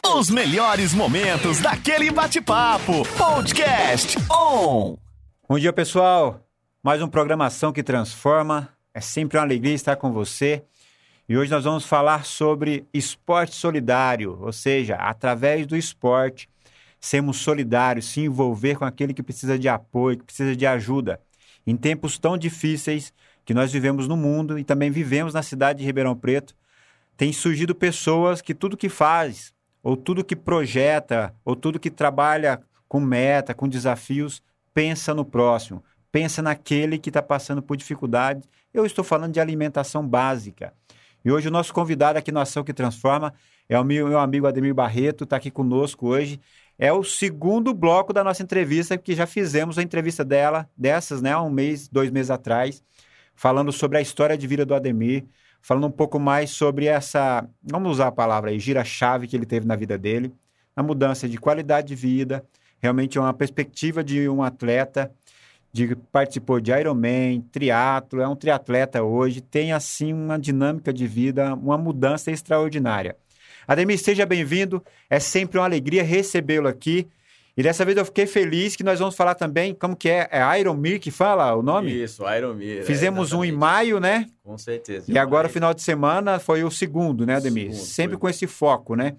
Os melhores momentos daquele bate-papo. Podcast On. Bom dia, pessoal. Mais uma programação que transforma. É sempre uma alegria estar com você. E hoje nós vamos falar sobre esporte solidário, ou seja, através do esporte, sermos solidários, se envolver com aquele que precisa de apoio, que precisa de ajuda. Em tempos tão difíceis que nós vivemos no mundo e também vivemos na cidade de Ribeirão Preto, tem surgido pessoas que tudo que faz, ou tudo que projeta, ou tudo que trabalha com meta, com desafios, pensa no próximo, pensa naquele que está passando por dificuldade. Eu estou falando de alimentação básica. E hoje o nosso convidado aqui no Ação que Transforma é o meu, meu amigo Ademir Barreto, está aqui conosco hoje. É o segundo bloco da nossa entrevista, que já fizemos a entrevista dela, dessas, né, um mês, dois meses atrás, falando sobre a história de vida do Ademir, falando um pouco mais sobre essa, vamos usar a palavra aí, gira-chave que ele teve na vida dele, a mudança de qualidade de vida, realmente é uma perspectiva de um atleta, de participou de Ironman, triatlo, é um triatleta hoje, tem assim uma dinâmica de vida, uma mudança extraordinária. Ademir, seja bem-vindo, é sempre uma alegria recebê-lo aqui. E dessa vez eu fiquei feliz que nós vamos falar também como que é, é Ironmir que fala o nome? Isso, Ironmir. é, Fizemos um em maio, né? Com certeza. E agora, Maio. final de semana, foi o segundo, né, Ademir? Segundo, Sempre foi. com esse foco, né?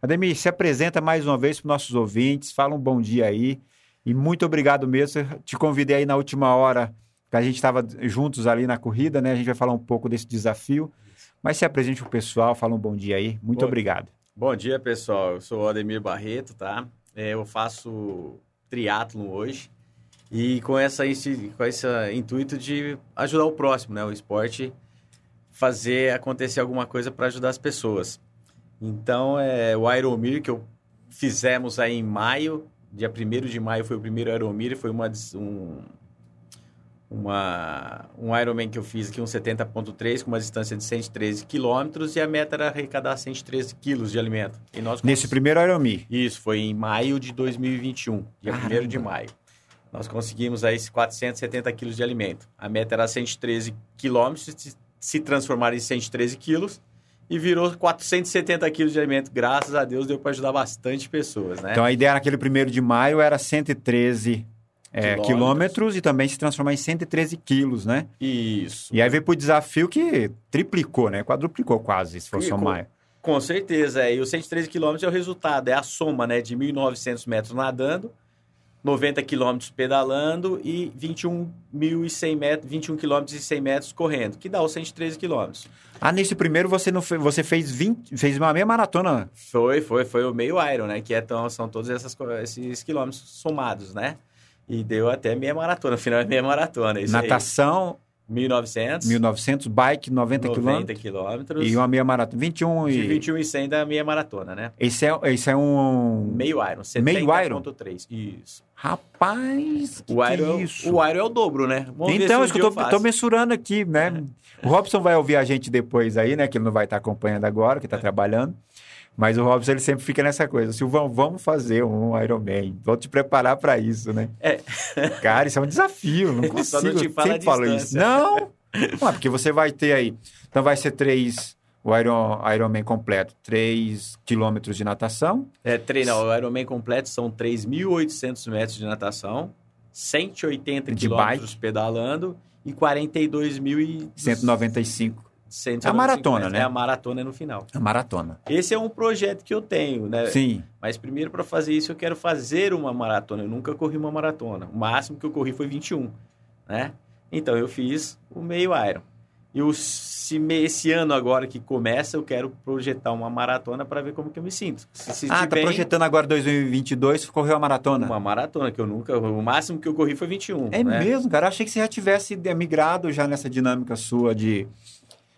Ademir, se apresenta mais uma vez para os nossos ouvintes, fala um bom dia aí. E muito obrigado mesmo. Eu Te convidei aí na última hora, que a gente estava juntos ali na corrida, né? A gente vai falar um pouco desse desafio. Mas se apresente para o pessoal, fala um bom dia aí. Muito Bom. obrigado. Bom dia, pessoal. Eu sou o Ademir Barreto, tá? É, eu faço triatlon hoje. E com, essa, com esse intuito de ajudar o próximo, né? O esporte fazer acontecer alguma coisa para ajudar as pessoas. Então, é, o Ironmir que eu fizemos aí em maio, dia 1 de maio foi o primeiro Ironmir, foi uma, um, uma, um Ironman que eu fiz aqui, um 70.3, com uma distância de 113 quilômetros, e a meta era arrecadar 113 quilos de alimento. E nós Nesse primeiro Ironman. Isso, foi em maio de 2021, dia Caramba. 1 de maio. Nós conseguimos aí esses 470 quilos de alimento. A meta era 113 quilômetros, se- se transformar em 113 quilos, e virou 470 quilos de alimento. Graças a Deus deu para ajudar bastante pessoas, né? Então a ideia naquele primeiro de maio era 113 é, Quilômetros. quilômetros e também se transformar em 113 quilos, né? Isso. E aí veio pro desafio que triplicou, né? Quadruplicou quase, se for Triplicou. somar. Com certeza, é. E os 113 quilômetros é o resultado, é a soma, né? De 1.900 metros nadando, 90 quilômetros pedalando e 21.100 metros, 21 quilômetros e 100 metros correndo, que dá os 113 quilômetros. Ah, nesse primeiro você não fe- você fez 20, fez uma meia maratona. Foi, foi, foi o meio Iron, né? Que é tão, são todos essas, esses quilômetros somados, né? E deu até meia maratona, afinal é meia maratona. Isso Natação, aí. 1.900, 1900, bike 90 90 quilômetros e uma meia maratona, 21 de e 21 e 100 da meia maratona, né? esse é esse é um Meio Iron, Meio Iron? 70.3. Isso. Rapaz, que O que Iron, é isso? o Iron é o dobro, né? Vamos então, isso um que dia eu tô, tô mensurando aqui, né? O Robson vai ouvir a gente depois aí, né? Que ele não vai estar acompanhando agora, que tá trabalhando. Mas o Robson, ele sempre fica nessa coisa. Silvão, vamos fazer um Ironman. Vou te preparar para isso, né? É. Cara, isso é um desafio. Não consigo. Só não te fala sempre falo isso. Não! Não, é porque você vai ter aí... Então, vai ser três... O Iron, Ironman completo. Três quilômetros de natação. É, treino, o Ironman completo são 3.800 metros de natação, 180 De quilômetros pedalando e 42.195 195. A maratona, né? É a maratona no final. A maratona. Esse é um projeto que eu tenho, né? Sim. Mas primeiro para fazer isso eu quero fazer uma maratona. Eu nunca corri uma maratona. O máximo que eu corri foi 21, né? Então eu fiz o meio Iron. E o, se me- esse ano agora que começa, eu quero projetar uma maratona para ver como que eu me sinto. Se sentir Ah, tá projetando agora 2022, correu a maratona. uma maratona que eu nunca, o máximo que eu corri foi 21, É né? mesmo, cara. Eu achei que você já tivesse migrado já nessa dinâmica sua de,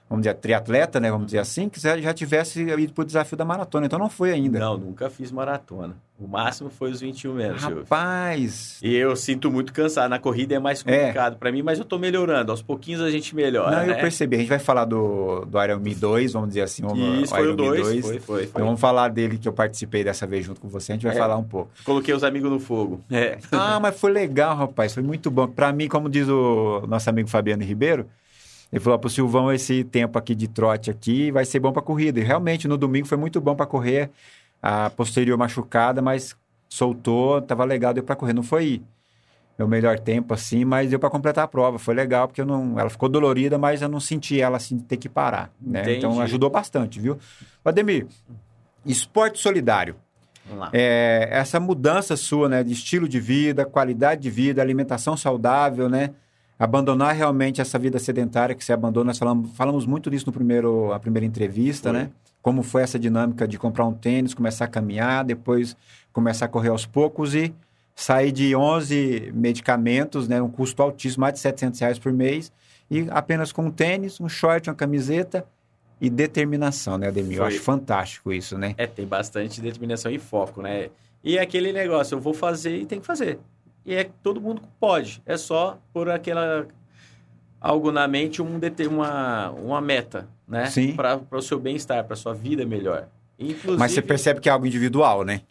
vamos dizer, triatleta, né? Vamos dizer assim, que já tivesse ido pro desafio da maratona. Então não foi ainda. Não, nunca fiz maratona. O máximo foi os 21 mesmo, Silvio. Rapaz. E eu sinto muito cansado. Na corrida é mais complicado pra mim, mas eu tô melhorando. Aos pouquinhos a gente melhora, não, né? eu percebi. A gente vai falar do, do Ironman 2, vamos dizer assim. o- Isso, foi o Ironman 2. Foi, foi, foi. Então vamos falar dele que eu participei dessa vez junto com você. A gente vai É. falar um pouco. Coloquei os amigos no fogo. É. Ah, mas foi legal, rapaz. Foi muito bom. Pra mim, como diz o nosso amigo Fabiano Ribeiro, ele falou pro Silvão, esse tempo aqui de trote aqui vai ser bom pra corrida. E realmente, no domingo foi muito bom pra correr a posterior machucada, mas soltou, tava legal, deu para correr. Não foi meu melhor tempo assim, mas deu para completar a prova. Foi legal, porque eu não, ela ficou dolorida, mas eu não senti ela assim ter que parar. Né? Então ajudou bastante, viu? Ademir, esporte solidário. É, essa mudança sua, né, de estilo de vida, qualidade de vida, alimentação saudável, né? Abandonar realmente essa vida sedentária que você abandona. Nós falamos, falamos muito disso no primeiro, a primeira entrevista, foi. né? Como foi essa dinâmica de comprar um tênis, começar a caminhar, depois começar a correr aos poucos e sair de 11 medicamentos, né? Um custo altíssimo, mais de 700 reais por mês, e apenas com um tênis, um short, uma camiseta e determinação, né, Ademir? Foi. Eu acho fantástico isso, né? É, tem bastante determinação e foco, né? E aquele negócio, eu vou fazer e tem que fazer. E é todo mundo pode. É só por aquela algo na mente, um, uma, uma meta, né? Sim. Para o seu bem-estar, para sua vida melhor. Inclusive, Mas você percebe que é algo individual, né?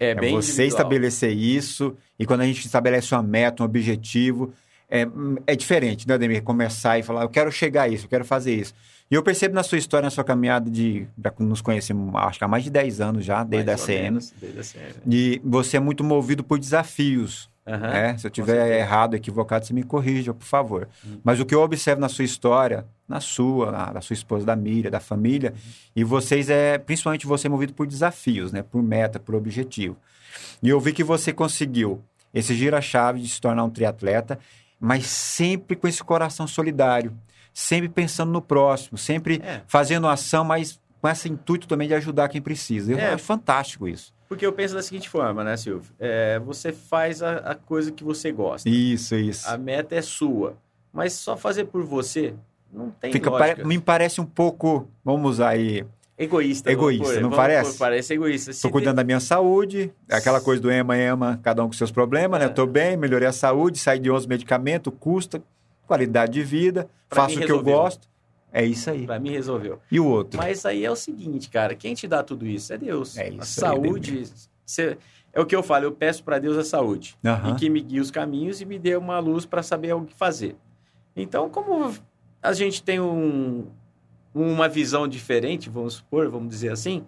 É, é bem você individual. estabelecer isso e quando a gente estabelece uma meta, um objetivo, é, é diferente, né, Ademir? Começar e falar, eu quero chegar a isso, eu quero fazer isso. E eu percebo na sua história, na sua caminhada de. Nos conhecemos, acho que há mais de 10 anos já, desde a CM. Menos, desde a CM. E você é muito movido por desafios. Uhum, né? Se eu tiver errado, equivocado, você me corrija, por favor. Uhum. Mas o que eu observo na sua história, na sua, na, da sua esposa, da Miriam, da família, uhum. e vocês é, principalmente você é movido por desafios, né? Por meta, por objetivo. E eu vi que você conseguiu esse gira-chave de se tornar um triatleta, mas sempre com esse coração solidário sempre pensando no próximo, sempre é. fazendo ação, mas com esse intuito também de ajudar quem precisa. Eu é. fantástico isso. Porque eu penso da seguinte forma, né, Silvio? É, você faz a, a, coisa que você gosta. Isso, isso. A meta é sua. Mas só fazer por você não tem Fica, pare, me parece um pouco, vamos usar aí... Egoísta. Egoísta, não parece? parece egoísta. Estou cuidando tem... da minha saúde, aquela coisa do ema, ema, cada um com seus problemas, né? Estou é. bem, melhorei a saúde, saí de 11 medicamentos, custa, qualidade de vida, pra faço o que eu gosto. É isso aí. Pra mim resolveu. E o outro? Mas aí é o seguinte, cara, quem te dá tudo isso é Deus. É isso. A saúde, você, é o que eu falo, eu peço para Deus a saúde. Uhum. E que me guie os caminhos e me dê uma luz para saber o que fazer. Então, como a gente tem um, uma visão diferente, vamos supor, vamos dizer assim,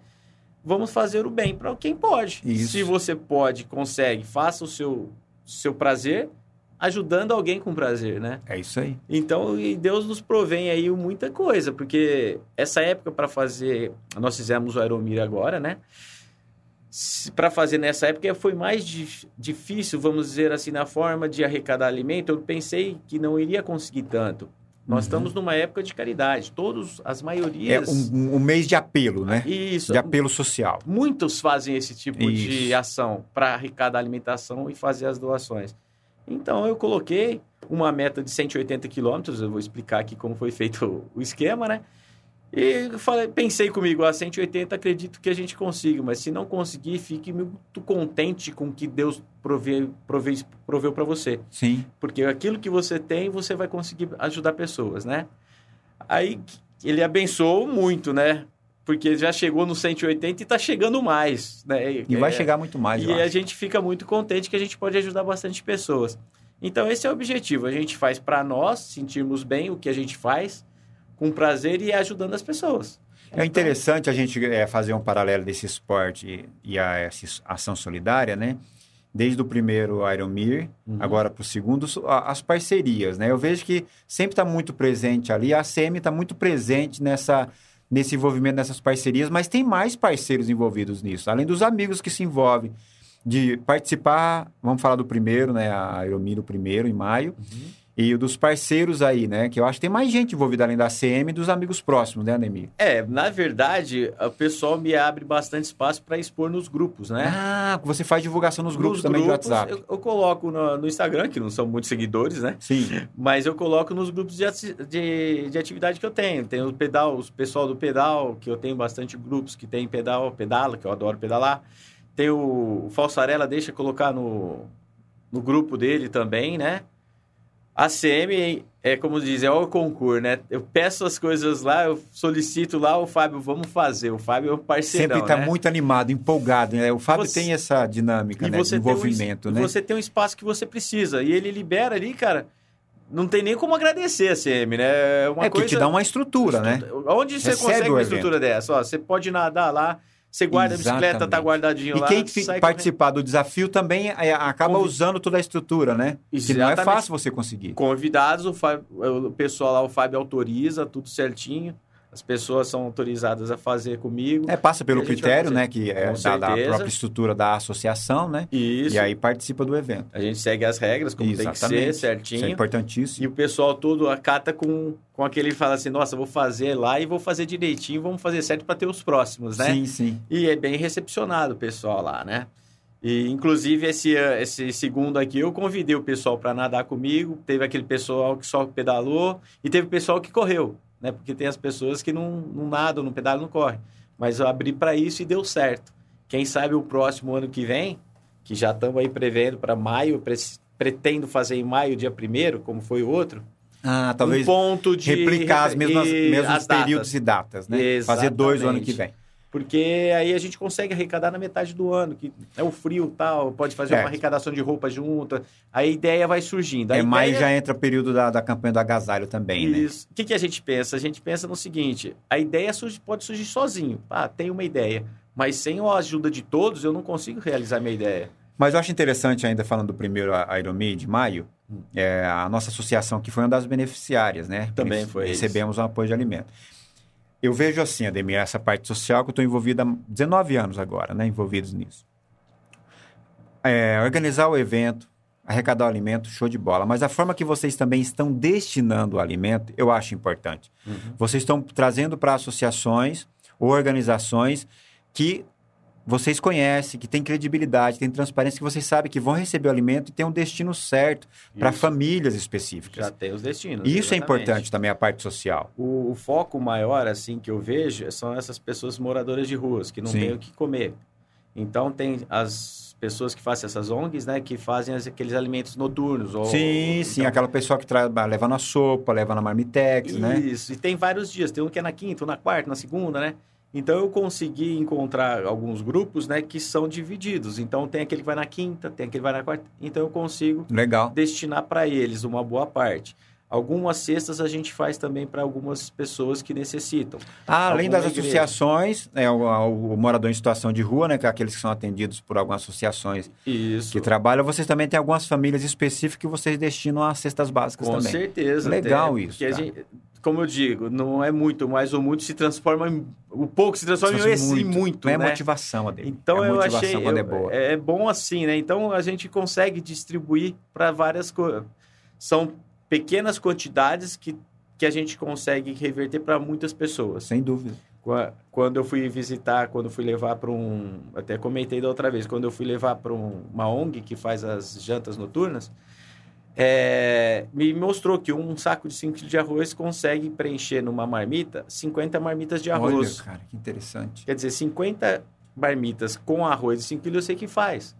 vamos fazer o bem para quem pode. Isso. Se você pode, consegue, faça o seu, seu prazer ajudando alguém com prazer, né? É isso aí. Então, e Deus nos provém aí muita coisa, porque essa época para fazer, nós fizemos o Aeromir agora, né? Para fazer nessa época foi mais difícil, vamos dizer assim, na forma de arrecadar alimento. Eu pensei que não iria conseguir tanto. Nós uhum. estamos numa época de caridade. Todos, as maiorias. É um, um, mês de apelo, né? Isso. De apelo social. Muitos fazem esse tipo Isso. de ação para arrecadar alimentação e fazer as doações. Então eu coloquei uma meta de 180 quilômetros, eu vou explicar aqui como foi feito o esquema, né? E falei, pensei comigo, a 180 acredito que a gente consiga, mas se não conseguir, fique muito contente com o que Deus proveu, proveu, proveu para você. Sim. Porque aquilo que você tem, você vai conseguir ajudar pessoas, né? Aí ele abençoou muito, né? Porque já chegou no 180 e está chegando mais, né? E vai é, chegar muito mais, E a gente fica muito contente que a gente pode ajudar bastante pessoas. Então, esse é o objetivo. A gente faz para nós sentirmos bem o que a gente faz, com prazer e ajudando as pessoas. É interessante a gente é, fazer um paralelo desse esporte e a essa ação solidária, né? Desde o primeiro Ironmir, uhum. agora para o segundo, as parcerias, né? Eu vejo que sempre está muito presente ali, a ACM está muito presente nessa nesse envolvimento nessas parcerias, mas tem mais parceiros envolvidos nisso, além dos amigos que se envolvem de participar, vamos falar do primeiro, né, a Aeromiro primeiro em maio, uhum e dos parceiros aí, né? Que eu acho que tem mais gente envolvida além da CM e dos amigos próximos, né, Anemir? É, na verdade, o pessoal me abre bastante espaço para expor nos grupos, né? Ah, você faz divulgação nos grupos nos também grupos, de WhatsApp. Eu, eu coloco no, no, Instagram, que não são muitos seguidores, né? Sim. Mas eu coloco nos grupos de, de, de atividade que eu tenho. Tem o pedal, o pessoal do pedal, que eu tenho bastante grupos que tem pedal, pedala, que eu adoro pedalar. Tem o, o Falsarela, deixa colocar no, no grupo dele também, né? A CM é como diz, é o concurso, né? Eu peço as coisas lá, eu solicito lá, o Fábio, vamos fazer. O Fábio é um parceiro. Sempre está né? muito animado, empolgado, né? O Fábio você... tem essa dinâmica, né? De envolvimento, um... né? E você tem um espaço que você precisa. E ele libera ali, cara. Não tem nem como agradecer a CM, né? É uma é coisa... que te dá uma estrutura, né? Onde você Recebe consegue uma estrutura dessa? Ó, você pode nadar lá, Você guarda a bicicleta, tá Exatamente. guardadinho E lá. quem fi- sai participar do desafio também é, acaba Convi- usando toda a estrutura, né? Que não é Exatamente. fácil você conseguir. convidados, o, Fábio- o pessoal lá, o Fábio autoriza tudo certinho. As pessoas são autorizadas a fazer comigo. É, passa pelo critério, né? Que é da, da própria estrutura da associação, né? Isso. E aí participa do evento. A gente segue as regras, como tem que ser, certinho. Isso é importantíssimo. E o pessoal todo acata com, com aquele fala assim: nossa, vou fazer lá e vou fazer direitinho, vamos fazer certo para ter os próximos, né? Sim, sim. E é bem recepcionado o pessoal lá, né? E inclusive esse, esse segundo aqui eu convidei o pessoal para nadar comigo. Teve aquele pessoal que só pedalou e teve pessoal que correu, né? Porque tem as pessoas que não, não nadam, não pedalam, não correm. Mas eu abri para isso e deu certo. Quem sabe o próximo ano que vem, que já estamos aí prevendo para maio, pre- pretendo fazer em maio, dia primeiro, como foi o outro. Ah, talvez um ponto de replicar as mesmas, mesmos as períodos e datas, né? Fazer dois no ano que vem. Porque aí a gente consegue arrecadar na metade do ano, que é o frio tal, pode fazer uma arrecadação de roupa junto. A ideia vai surgindo. A É, ideia... já entra o período da, da campanha do agasalho também, né? Isso. O que, que a gente pensa? A gente pensa no seguinte: a ideia surge- pode surgir sozinho. Ah, tem uma ideia. Mas sem a ajuda de todos, eu não consigo realizar minha ideia. Mas eu acho interessante, ainda falando do primeiro Ironman de maio, Hum. é, a nossa associação que foi uma das beneficiárias, né? Também foi Recebemos um apoio de alimento. Eu vejo assim, Ademir, essa parte social que eu estou envolvido há 19 anos agora, né? Envolvidos nisso. É, organizar o evento, arrecadar o alimento, show de bola. Mas a forma que vocês também estão destinando o alimento, eu acho importante. Vocês estão trazendo para associações ou organizações que vocês conhecem, que têm credibilidade, têm transparência, que vocês sabem que vão receber o alimento e tem um destino certo para Isso. famílias específicas. Já tem os destinos. Isso é exatamente. importante também, a parte social. O, o foco maior, assim, que eu vejo são essas pessoas moradoras de ruas, que não Sim. têm o que comer. Então, tem as pessoas que fazem essas ONGs, né, que fazem aqueles alimentos noturnos. Ou, sim, sim, então, aquela pessoa que leva na sopa, leva na marmitex, né? Isso, e tem vários dias. Tem um que é na quinta, um na quarta, na segunda, né? Então, eu consegui encontrar alguns grupos, né, que são divididos. Então, tem aquele que vai na quinta, tem aquele que vai na quarta. Então, eu consigo Legal. destinar para eles uma boa parte. Algumas cestas a gente faz também para algumas pessoas que necessitam. Ah, além das igreja. associações, é, o, o morador em situação de rua, né? Que é aqueles que são atendidos por algumas associações Isso. que trabalham, vocês também têm algumas famílias específicas que vocês destinam a cestas básicas Com também. certeza. Legal até, isso, porque a cara. gente- como eu digo, não é muito, mas o muito se transforma em. O pouco se transforma em Transforma esse muito, Não é né? motivação, Ademir. Então é eu achei. quando eu- é boa. É, é bom assim, né? Então a gente consegue distribuir para várias coisas. São pequenas quantidades que, que a gente consegue reverter para muitas pessoas. Sem dúvida. Qua- Quando eu fui visitar, quando fui levar para um. Até comentei da outra vez, quando eu fui levar para um- uma ONG que faz as jantas noturnas, é, me mostrou que um saco de 5 quilos de arroz consegue preencher numa marmita 50 marmitas de arroz. Olha, cara, que interessante. Quer dizer, 50 marmitas com arroz de 5 quilos eu sei que faz.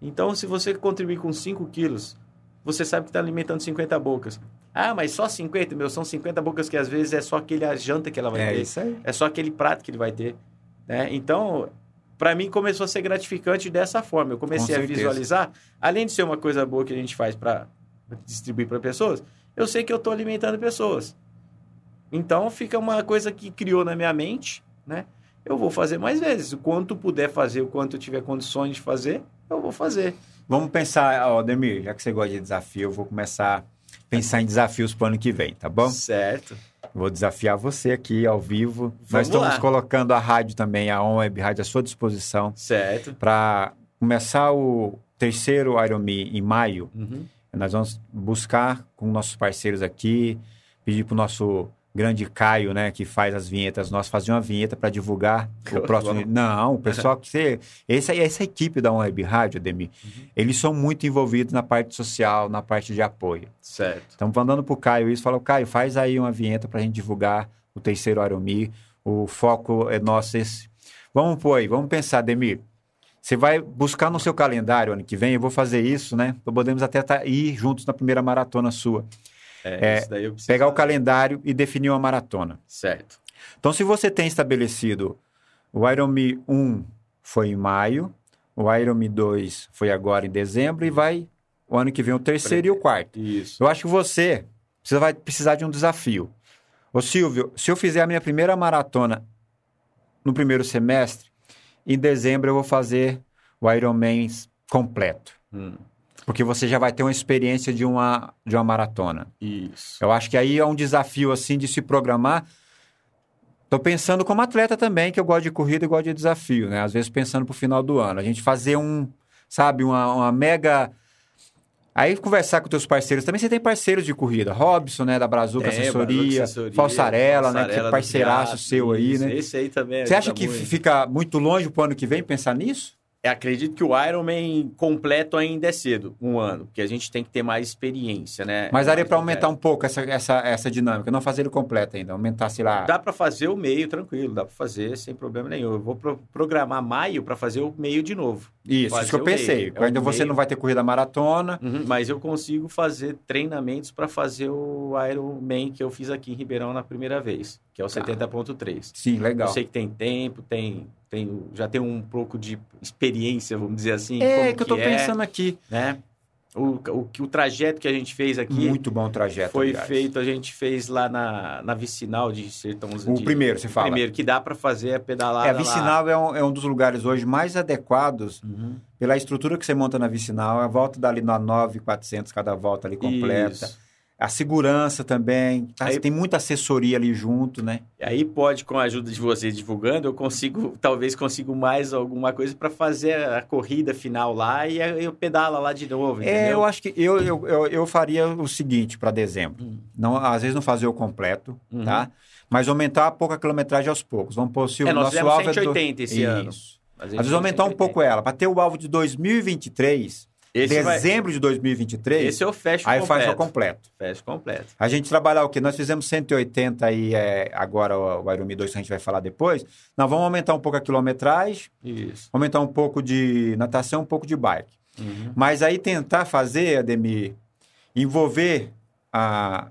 Então, se você contribuir com 5 quilos, você sabe que está alimentando 50 bocas. Ah, mas só 50, meu, são 50 bocas que às vezes é só aquele a janta que ela vai É ter. isso aí. É só aquele prato que ele vai ter. Né? Então, para mim, começou a ser gratificante dessa forma. Eu comecei Com a visualizar, além de ser uma coisa boa que a gente faz para distribuir para pessoas, eu sei que eu estou alimentando pessoas. Então, fica uma coisa que criou na minha mente, né? Eu vou fazer mais vezes. O quanto puder fazer, o quanto eu tiver condições de fazer, eu vou fazer. Vamos pensar, ó, Ademir, já que você gosta de desafio, eu vou começar a pensar em desafios para o ano que vem, tá bom? Certo. Vou desafiar você aqui ao vivo. Nós Vamos estamos lá. colocando a rádio também, a On Web Rádio, à sua disposição Certo. para começar o terceiro Ironman em maio. Uhum. Nós vamos buscar com nossos parceiros aqui, pedir para o nosso grande Caio, né, que faz as vinhetas, nós fazer uma vinheta para divulgar o próximo. Não, o pessoal que você. Essa, essa equipe da Web Rádio, Ademir, Uhum. eles são muito envolvidos na parte social, na parte de apoio. Certo. Estamos mandando para o Caio isso, falou, Caio, faz aí uma vinheta para a gente divulgar o terceiro Aromi. O foco é nosso esse. Vamos pôr aí, vamos pensar, Demir. Você vai buscar no seu calendário ano que vem, eu vou fazer isso, né? Podemos até tá, ir juntos na primeira maratona sua. É, É, isso daí eu preciso Pegar o calendário e definir uma maratona. Certo. Então, se você tem estabelecido o Ironman 1 foi em maio, o Ironman 2 foi agora em dezembro e vai o ano que vem o terceiro e o quarto. Isso. Eu acho que você precisa, vai precisar de um desafio. Ô Silvio, se eu fizer a minha primeira maratona no primeiro semestre em dezembro eu vou fazer o Ironman completo. Hum, Porque você já vai ter uma experiência de uma, de uma maratona. isso. Eu acho que aí é um desafio, assim, de se programar. Tô pensando como atleta também, que eu gosto de corrida e gosto de desafio, né? Às vezes pensando pro final do ano. A gente fazer um, sabe, uma, uma mega... Aí conversar com teus parceiros. Também você tem parceiros de corrida. Robson, né, da Brazuca É, Assessoria. Assessoria, Falsarela, né, que é parceiraço seu aí, né? Esse aí também Você acha que muito. fica muito longe pro ano que vem pensar nisso? Eu acredito que o Ironman completo ainda é cedo, um ano, porque a gente tem que ter mais experiência, né? Mas daria Mais para aumentar um pouco essa, essa, essa dinâmica, não fazer ele completo ainda, aumentar, sei lá. Dá para fazer o meio tranquilo, dá para fazer sem problema nenhum. Eu vou pro- programar maio para fazer o meio de novo. Isso, fazer isso que eu pensei. É ainda você meio. não vai ter corrida maratona. Uhum, mas eu consigo fazer treinamentos para fazer o Ironman que eu fiz aqui em Ribeirão na primeira vez, que é o 70.3. Sim, legal. Eu sei que tem tempo, tem, tem já tem um pouco de experiência, vamos dizer assim. é como que eu tô é, pensando aqui. né? O, o, o trajeto que a gente fez aqui Muito bom trajeto. foi aliás. feito, a gente fez lá na, na Vicinal de Sertãozinho. O primeiro, você fala. Primeiro, que dá para fazer a pedalada É, a lá. Vicinal é um, é um dos lugares hoje mais adequados Uhum. pela estrutura que você monta na Vicinal. A volta dali na 9,400 cada volta ali completa. Isso. A segurança também. tá? Aí- Tem muita assessoria ali junto, né? Aí pode, com a ajuda de vocês divulgando, eu consigo, talvez consigo mais alguma coisa para fazer a corrida final lá e eu pedala lá de novo, É, entendeu? eu acho que eu, eu, eu, eu faria o seguinte para dezembro. Hum. Não, às vezes não fazer o completo, Uhum. tá? Mas aumentar a pouca quilometragem aos poucos. Vamos pôr se o É, nosso alvo é do- 180 esse ano. Isso. Mas a Às vezes aumentar um 180. pouco ela. Para ter o alvo de 2023, Esse vai- dezembro de 2023, Esse eu fecho aí completo. faz o completo. Fecho completo. A gente trabalhar o quê? Nós fizemos 180 aí, é, agora o, o Ironman 2 que a gente vai falar depois. Nós vamos aumentar um pouco a quilometragem, Isso. aumentar um pouco de natação, um pouco de bike. Uhum. Mas aí tentar fazer, Ademir, envolver ah,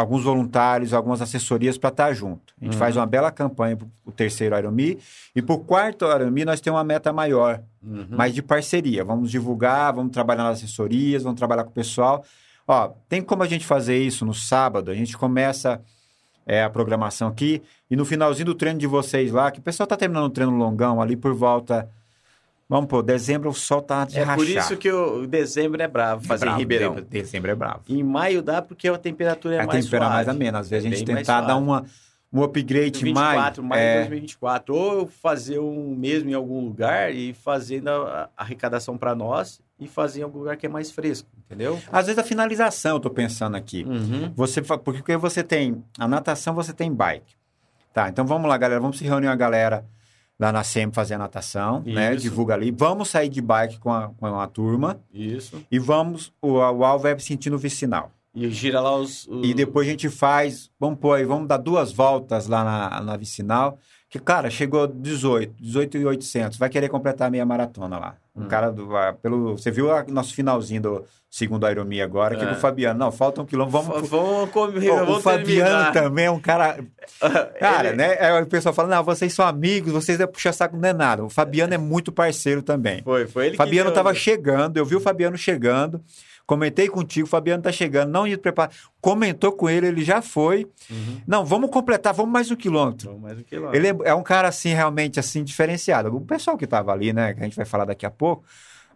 alguns voluntários, algumas assessorias para estar junto. A gente Uhum. faz uma bela campanha para o terceiro Ironman e para o quarto Ironman nós temos uma meta maior, Uhum. mas de parceria. Vamos divulgar, vamos trabalhar nas assessorias, vamos trabalhar com o pessoal. Ó, tem como a gente fazer isso no sábado? A gente começa é, a programação aqui e no finalzinho do treino de vocês lá, que o pessoal está terminando o treino longão ali por volta... Vamos pôr, dezembro o sol tá de É por rachar. isso que o dezembro é bravo fazer Bravo, em Ribeirão. de- Dezembro é bravo. Em maio dá porque a temperatura é a mais temperatura suave. mais amena. Às vezes É a gente tentar dar uma, um upgrade 24, mais. maio de é, 2024. Ou fazer um mesmo em algum lugar e fazendo a a arrecadação para nós e fazer em algum lugar que é mais fresco, entendeu? Às vezes a finalização, eu tô pensando aqui. Uhum. Você, porque você tem a natação, você tem bike. Tá, então vamos lá, galera. Vamos se reunir a galera lá na SEM fazer a natação, né? Isso. Divulga ali. Vamos sair de bike com a, com a turma Isso. e vamos, o, o alvo é sentir no vicinal. E gira lá os. os- E depois a gente faz, vamos pôr aí, vamos dar duas voltas lá na, na vicinal. Que, cara, chegou 18, 18,800. Vai querer completar a meia maratona lá. Um Hum. cara do. Pelo, você viu o nosso finalzinho do segundo Ironman agora, que É. o Fabiano. Não, falta um quilômetro. Vamos. Vamos comer, o Fabiano terminar. também é um cara. Cara, Ele- né? Aí o pessoal fala: não, vocês são amigos, vocês é puxar saco, não é nada. O Fabiano é muito parceiro também. Foi, foi ele Fabiano que deu- estava chegando, eu vi o Fabiano chegando. Comentei contigo, o Fabiano tá chegando, não ia preparar. Comentou com ele, ele já foi. Uhum. Não, vamos completar, vamos mais um quilômetro. Vamos mais um quilômetro. Ele é, é um cara, assim, realmente, assim, diferenciado. O pessoal que tava ali, né, que a gente vai falar daqui a pouco.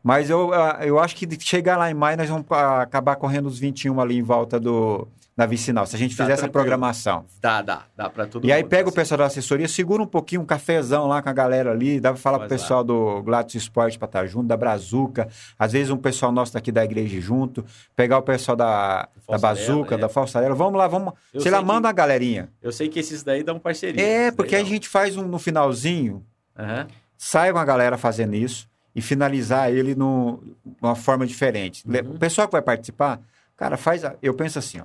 Mas eu, ah, eu acho que chegar lá em maio, nós vamos ah, acabar correndo os 21 ali em volta do, da vicinal, se a gente Tá fizer essa programação. Dá, dá, dá pra todo E aí pega o assim. pessoal da assessoria, segura um pouquinho, um cafezão lá com a galera ali, dá pra falar pro Faz lá. pessoal do Gladys Esporte pra estar junto, da Brazuca, às vezes um pessoal nosso daqui da igreja junto, pegar o pessoal da, da Bazuca, é. da Falsarela, vamos lá, vamos, Eu sei lá, que- manda a galerinha. Eu sei que esses daí dão parceria. É, porque a gente faz um, no finalzinho. Aham. sai com a galera fazendo isso e finalizar ele no, de uma forma diferente. Uhum. O pessoal que vai participar, cara, faz, a- eu penso assim, ó,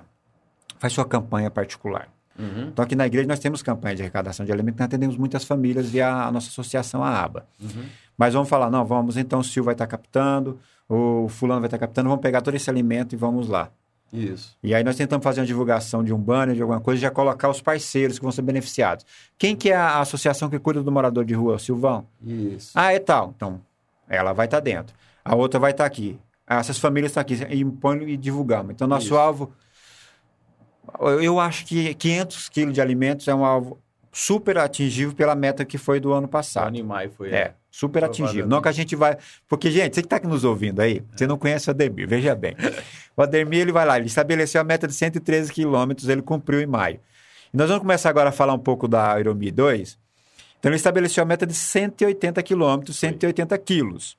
faz sua campanha particular. Uhum. Então, aqui na igreja nós temos campanha de arrecadação de alimentos, nós atendemos muitas famílias via a nossa associação, a ABA. Uhum. Mas vamos falar, não, vamos, então o Silvio vai estar captando, o fulano vai estar captando, vamos pegar todo esse alimento e vamos lá. Isso. E aí nós tentamos fazer uma divulgação de um banner, de alguma coisa, e já colocar os parceiros que vão ser beneficiados. Quem que é a associação que cuida do morador de rua? Silvão? Isso. Ah, é tal. Então, ela vai estar dentro. A outra vai estar aqui. Ah, Essas famílias estão aqui. E põe e divulgamos. Então, nosso Isso. alvo... Eu acho que 500 quilos de alimentos é um alvo super atingível pela meta que foi do ano passado. Maio foi. É, super atingível. Não que a gente vai. Porque, gente, você que está aqui nos ouvindo aí, você não conhece o Ademir, veja bem. O Ademir, ele vai lá, ele estabeleceu a meta de 113 quilômetros, ele cumpriu em maio. E nós vamos começar agora a falar um pouco da Aeromi 2. Então, ele estabeleceu a meta de 180 quilômetros, 180 quilos.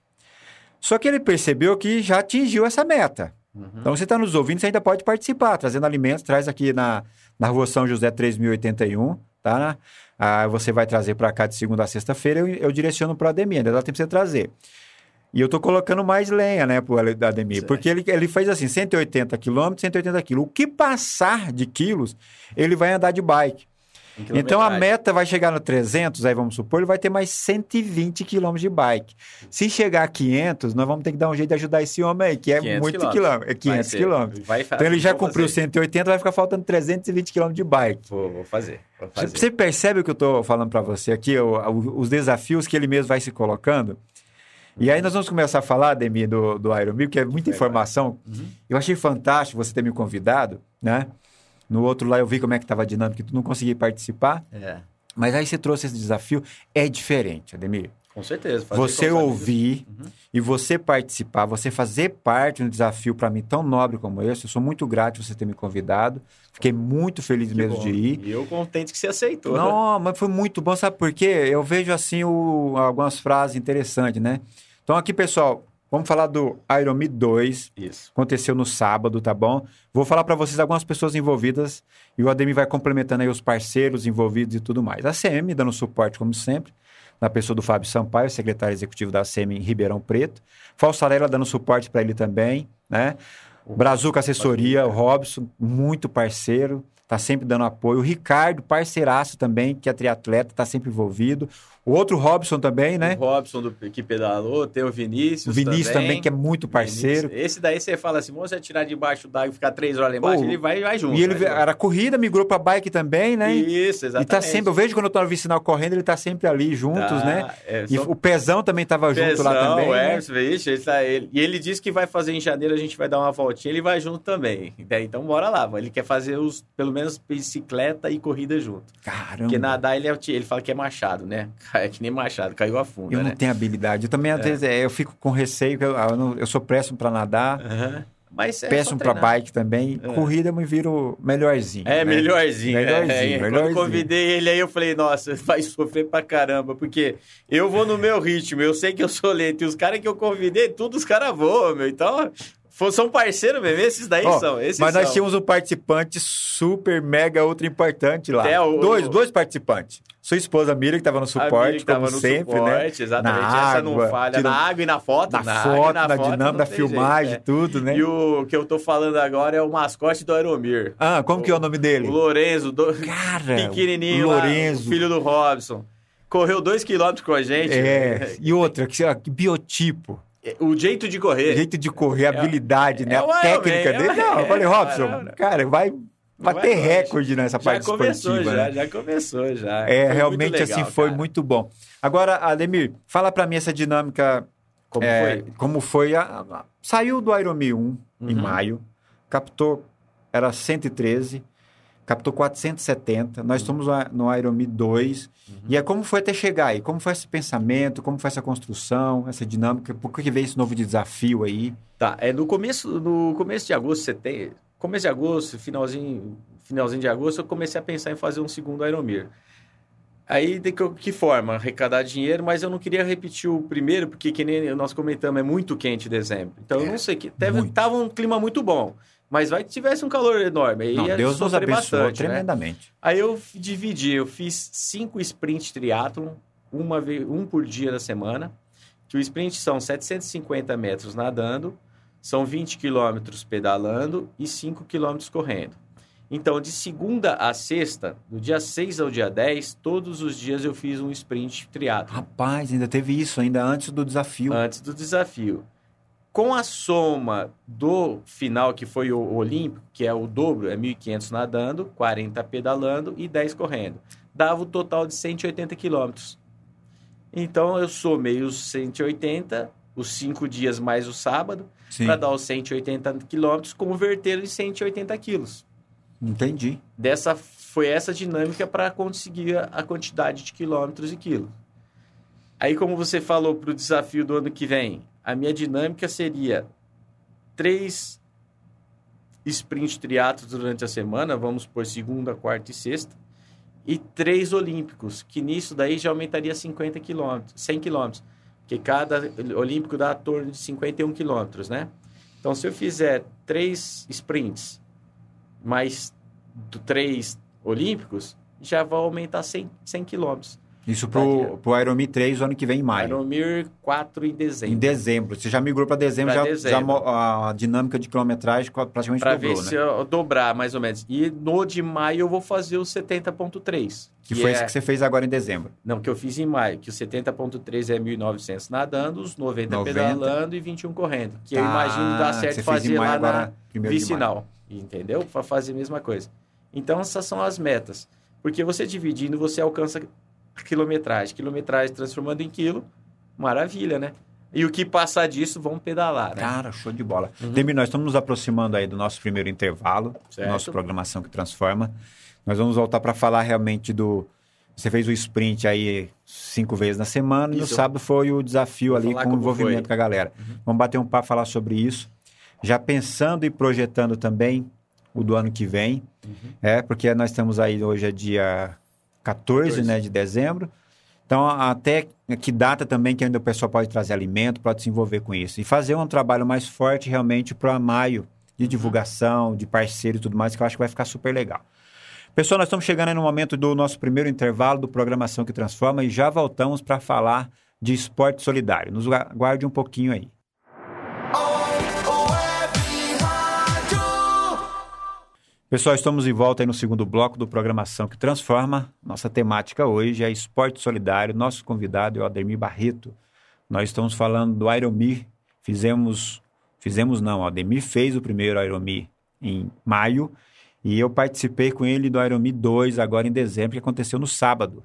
Só que ele percebeu que já atingiu essa meta. Uhum. Então, você está nos ouvindo, você ainda pode participar, trazendo alimentos, traz aqui na, na rua São José 3081, tá? Ah, você vai trazer para cá de segunda a sexta-feira, eu, eu direciono para o Ademir, ainda dá tempo de você trazer. E eu tô colocando mais lenha, né, pro Ademir, Certo. porque ele, ele fez assim, 180 quilômetros, 180 quilos. O que passar de quilos, ele vai andar de bike. Então a meta vai chegar no 300, aí vamos supor, ele vai ter mais 120 quilômetros de bike. Se chegar a 500, nós vamos ter que dar um jeito de ajudar esse homem aí, que é 500 muito quilômetro, é Vai 500 ser. quilômetros. Então ele já cumpriu fazer. 180, vai ficar faltando 320 quilômetros de bike. Vou, vou fazer. Vou fazer. Você percebe o que eu estou falando para você aqui, os desafios que ele mesmo vai se colocando? E aí nós vamos começar a falar, Demi, do, do Aeromil, que é muita informação. Uhum. Eu achei fantástico você ter me convidado, né? No outro lá eu vi como é que estava a dinâmica, tu não consegui participar, É, mas aí você trouxe esse desafio, é diferente, Ademir. com certeza. Você ouvir Uhum. e você participar, você fazer parte de um desafio para mim tão nobre como esse, eu sou muito grato de você ter me convidado, fiquei muito feliz Que mesmo bom. de ir. E eu contente que você aceitou. Não, mas foi muito bom, sabe por quê? Eu vejo assim o- algumas frases interessantes, né? Então aqui, pessoal, vamos falar do Ironme 2, Isso. aconteceu no sábado, tá bom? Vou falar para vocês algumas pessoas envolvidas e o Ademir vai complementando aí os parceiros envolvidos e tudo mais. A CM dando suporte como sempre, na pessoa do Fábio Sampaio, secretário executivo da CM em Ribeirão Preto. Falsarella dando suporte para ele também, né? Brazuca Assessoria, o Robson, muito parceiro, tá sempre dando apoio. O Ricardo, parceiraço também, que é triatleta, tá sempre envolvido. O outro Robson também, né? O Robson do, que pedalou, tem o Vinícius. O Vinícius também, que é muito parceiro. Vinícius. Esse daí você fala assim, moço, é tirar debaixo d'água e ficar três horas lá embaixo, Oh, ele vai, vai junto. E ele vai era corrida, migrou para bike também, né? Isso, E exatamente. tá sempre, eu vejo quando eu tô no vicinal correndo, ele tá sempre ali juntos, Tá, né? é, E só- o Pezão também tava junto lá Pezão, também. o né? Vixe, ele tá- ele- e ele disse que vai fazer em janeiro, a gente vai dar uma voltinha, ele vai junto também. Então bora lá, ele quer fazer os, pelo menos bicicleta e corrida junto. Caramba. Porque nadar ele, é, ele fala que é machado, né? É que nem machado, caiu a fundo, Eu né? não tenho habilidade. Eu também, às vezes, é, eu fico com receio, eu, eu não- eu sou péssimo para nadar, Aham. Mas é péssimo para bike também. É. Corrida eu me viro melhorzinho. É, né? melhorzinho. Melhorzinho, é, é. Quando melhorzinho. eu convidei ele aí, eu falei, nossa, vai sofrer pra caramba, porque eu vou no meu ritmo, eu sei que eu sou lento, e os caras que eu convidei, tudo os caras voam, meu. Então, são parceiros mesmo, esses daí Ó, são. Esses Mas nós são. tínhamos um participante super, mega, ultra importante lá. É, o- dois, o- dois participantes. Sua esposa Miriam, que estava no suporte, que tava como no sempre, suporte, né? Exatamente, Na essa não água, falha. tira- Na água e na foto. Na, água foto, e na, foto, dinâmica, não tem filmagem, jeito, tudo, né? E o que eu tô falando agora é o mascote do Aeromir. Ah, como que é o nome dele? O Lorenzo, do... Cara, pequenininho, o lá, Lorenzo. o filho do Robson. Correu dois quilômetros com a gente. É, e outra, que, que biotipo, O jeito de correr. jeito de correr, habilidade, né? é a o técnica dele. é o- Não, eu falei, é, Robson, não. cara, vai bater Vai recorde nessa Já parte começou, esportiva. já, né? já começou, já. É, Foi realmente legal, assim, foi cara. muito bom. Agora, Ademir, fala pra mim essa dinâmica, Como é, foi? como foi, a, a- saiu do Ironman 1 em Uhum. maio, captou, era 113, captou 470, nós estamos no- Ironman 2, Uhum. e é como foi até chegar aí, como foi esse pensamento, como foi essa construção, essa dinâmica, por que veio esse novo desafio aí? Tá, é no começo, no começo de agosto, você tem. Começo de agosto, finalzinho, finalzinho de agosto, eu comecei a pensar em fazer um segundo Ironmir. Aí, de que, que forma? Arrecadar dinheiro, mas eu não queria repetir o primeiro, porque, que nem nós comentamos, é muito quente dezembro. Então, eu É, não sei, que teve, muito. tava um clima muito bom, mas vai que tivesse um calor enorme. Aí Não, Deus nos abençoou bastante, né? tremendamente. Aí eu dividi, eu fiz cinco sprint triatlon, uma vez, um por dia da semana. Que o sprint são 750 metros nadando, são 20 quilômetros pedalando e 5 quilômetros correndo. Então, de segunda a sexta, do dia 6 ao dia 10, todos os dias eu fiz um sprint triatlon Rapaz, ainda teve isso, ainda antes do desafio. antes do desafio. Com a soma do final, que foi o Olímpico, que é o dobro, é 1.500 nadando, 40 pedalando e 10 correndo. Dava o total de 180 quilômetros. Então, eu somei os 180, os 5 dias mais o sábado, para dar os 180 quilômetros, converter em 180 quilos. entendi. Dessa foi essa dinâmica para conseguir a, a quantidade de quilômetros e quilos. Aí, como você falou para o desafio do ano que vem, a minha dinâmica seria três sprint triatlos durante a semana, vamos por segunda, quarta e sexta, e três olímpicos, que nisso daí já aumentaria 50 quilômetros, 100 quilômetros, porque cada olímpico dá a torno de 51 quilômetros, né? Então, se eu fizer três sprints mais três olímpicos, já vai aumentar 100, 100 quilômetros. Isso pro, pro Aeromi 3 o ano que vem, em maio. Aeromir 4 em dezembro. Em dezembro. Você já migrou para dezembro, Pra já, dezembro. já a dinâmica de quilometragem praticamente Para dobrou, ver né? se eu dobrar, mais ou menos. E no de maio eu vou fazer o 70.3. Que foi é... isso que você fez agora em dezembro. Não, que eu fiz em maio. Que o 70.3 é 1.900 nadando, os 90, 90. pedalando e 21 correndo. Que eu Ah, imagino dar certo fazer lá agora, na vicinal. Entendeu? Para fazer a mesma coisa. Então, essas são as metas. Porque você dividindo, você alcança quilometragem. Quilometragem transformando em quilo, maravilha, né? E o que passar disso, vamos pedalar, né? Cara, show de bola. Uhum. Demi, nós estamos nos aproximando aí do nosso primeiro intervalo, Certo. nossa programação que transforma. Nós vamos voltar para falar realmente do. Você fez o sprint aí cinco vezes na semana e no Isso. sábado foi o desafio Vou ali com o envolvimento foi. Uhum. com a galera. Vamos bater um papo falar sobre isso. Já pensando e projetando também o do ano que vem. Uhum. É, porque nós estamos aí, hoje é dia 14, 14. né, de dezembro. Então, até que data também que ainda o pessoal pode trazer alimento, pode se envolver com isso. E fazer um trabalho mais forte realmente para maio, de divulgação, de parceiro e tudo mais, que eu acho que vai ficar super legal. Pessoal, nós estamos chegando aí no momento do nosso primeiro intervalo do Programação que Transforma e já voltamos para falar de esporte solidário. Nos aguarde um pouquinho aí. Pessoal, estamos de volta aí no segundo bloco do Programação que Transforma. Nossa temática hoje é esporte solidário. Nosso convidado é o Ademir Barreto. Nós estamos falando do Aeromir. Fizemos, fizemos não, o Ademir fez o primeiro Aeromir em maio e eu participei com ele do Aeromir 2 agora em dezembro, que aconteceu no sábado.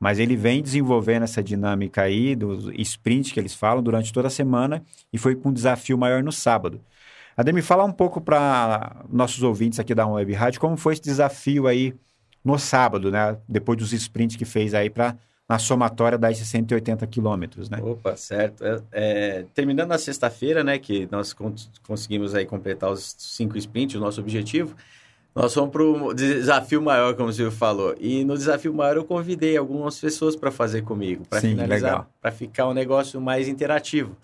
Mas ele vem desenvolvendo essa dinâmica aí do sprint que eles falam durante toda a semana e foi com um desafio maior no sábado. Ademir, fala um pouco para nossos ouvintes aqui da Web Rádio, como foi esse desafio aí no sábado, né? Depois dos sprints que fez aí para na somatória dar esses 180 quilômetros, né? Opa, certo. É, é, terminando na sexta-feira, né, que nós con- conseguimos aí completar os cinco sprints, o nosso objetivo, nós fomos para o desafio maior, como o Silvio falou. E no desafio maior eu convidei algumas pessoas para fazer comigo, para finalizar, para ficar um negócio mais interativo.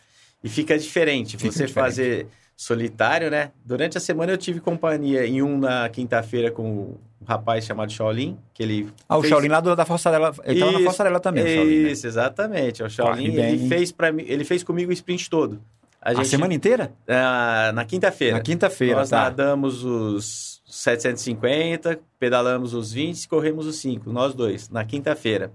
E fica diferente. Fica você diferente. fazer solitário, né? Durante a semana eu tive companhia em um na quinta-feira com um rapaz chamado Shaolin, que ele Ah, o fez- Shaolin lá do- da Fossarela, ele estava na Isso, Fossarela também, Shaolin, né? Isso, exatamente. É o Shaolin, bem, ele fez para mim, ele fez comigo o sprint todo. A, A gente, semana inteira? ah, na quinta-feira. Na quinta-feira, Nós tá. nadamos os 750, pedalamos os 20 e corremos os 5, nós dois, na quinta-feira.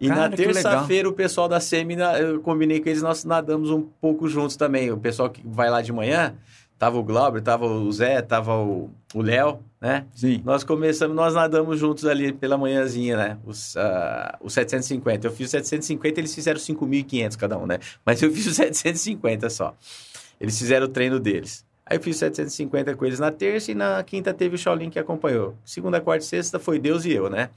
E Cara, na terça-feira, o pessoal da SEMI, eu combinei com eles, nós nadamos um pouco juntos também. O pessoal que vai lá de manhã, tava o Glauber, tava o Zé, tava o o Léo, né? Sim. Nós começamos, nós nadamos juntos ali pela manhãzinha, né? Os, ah, os 750. Eu fiz os 750, eles fizeram 5.500 cada um, né? Mas eu fiz os 750 só. Eles fizeram o treino deles. Aí eu fiz 750 com eles na terça e na quinta teve o Shaolin que acompanhou. Segunda, quarta e sexta foi Deus e eu, né?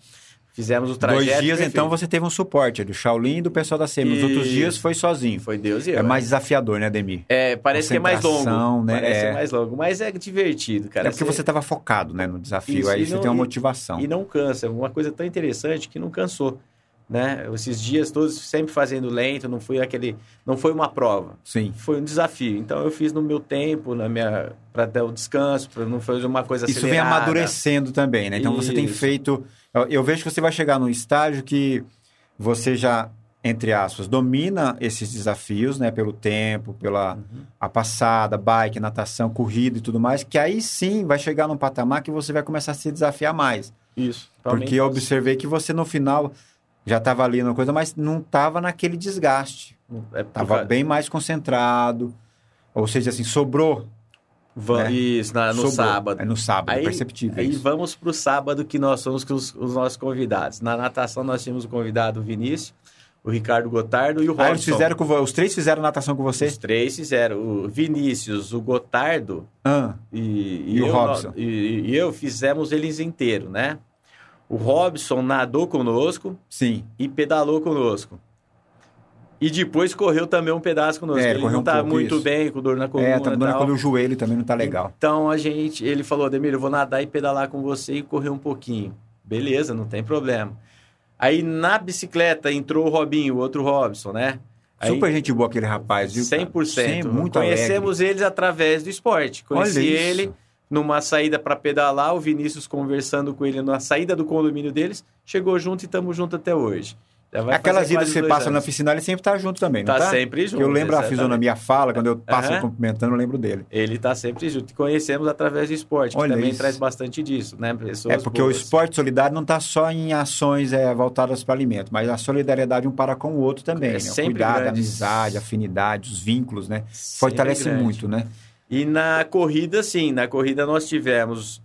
Fizemos o trajeto. Dois dias, então, você teve um suporte do Shaolin e do pessoal da SEMI. Os outros Isso. dias foi sozinho. Foi Deus e eu. É né? mais desafiador, né, Ademir? É, parece que é mais longo. Né? Parece É. mais longo, mas é divertido, cara. é porque você estava focado, né, no desafio. Isso, aí e você não- tem uma e- motivação. E não cansa. É uma coisa tão interessante que não cansou. Né? Esses dias todos sempre fazendo lento, não foi aquele. Não foi uma prova. Sim. Foi um desafio. Então eu fiz no meu tempo, na minha. para dar o descanso, para não fazer uma coisa Isso vem acelerada. amadurecendo também, né? Então você tem Isso. feito. Eu, eu vejo que você vai chegar num estágio que você já, entre aspas, domina esses desafios, né? Pelo tempo, pela Uhum. a passada, bike, natação, corrida e tudo mais, que aí sim vai chegar num patamar que você vai começar a se desafiar mais. Isso. Porque eu observei que você no final já estava ali na coisa, mas não estava naquele desgaste. É, Estava causa- bem mais concentrado. Ou seja, assim, sobrou. Va- né? Isso, na- no sobrou. sábado. É no sábado, é Aí- perceptível Aí isso. vamos para o sábado que nós somos os, os nossos convidados. Na natação nós tínhamos o convidado o Vinícius, o Ricardo Gotardo e o Ah, Robson. fizeram com os três fizeram natação com você? Os três fizeram. O Vinícius, o Gotardo Ah, e, E o eu, Robson? E, e eu fizemos eles inteiro, né? O Robson nadou conosco Sim. e pedalou conosco. E depois correu também um pedaço conosco. É, ele correu não um tá pouco, muito isso. bem, com dor na coluna É, tá e dando tal. quando o joelho também não tá legal. Então a gente, ele falou, Ademir, eu vou nadar e pedalar com você e correr um pouquinho. Beleza, não tem problema. Aí na bicicleta entrou o Robinho, o outro Robson, né? Aí, Super gente boa aquele rapaz, viu? cara? 100%. Sim, muito Conhecemos eles através do esporte. Conheci ele numa saída para pedalar, o Vinícius conversando com ele na saída do condomínio deles, chegou junto e estamos junto até hoje. Aquelas idas que você passa na anos. piscina, ele sempre tá junto também, não Tá tá? sempre junto, Que eu lembro a exatamente. fisionomia fala, quando eu passo Aham. cumprimentando, eu lembro dele. Ele tá sempre junto. Conhecemos através do esporte, que Olha também isso. traz bastante disso, né? Pessoas É porque o boas. esporte solidário não está só em ações é, voltadas para alimento, mas a solidariedade um para com o outro também. É né? O sempre cuidado, a grande. amizade, a afinidade, os vínculos, né? Sempre Fortalece grande. muito, né? E na corrida, sim, na corrida nós tivemos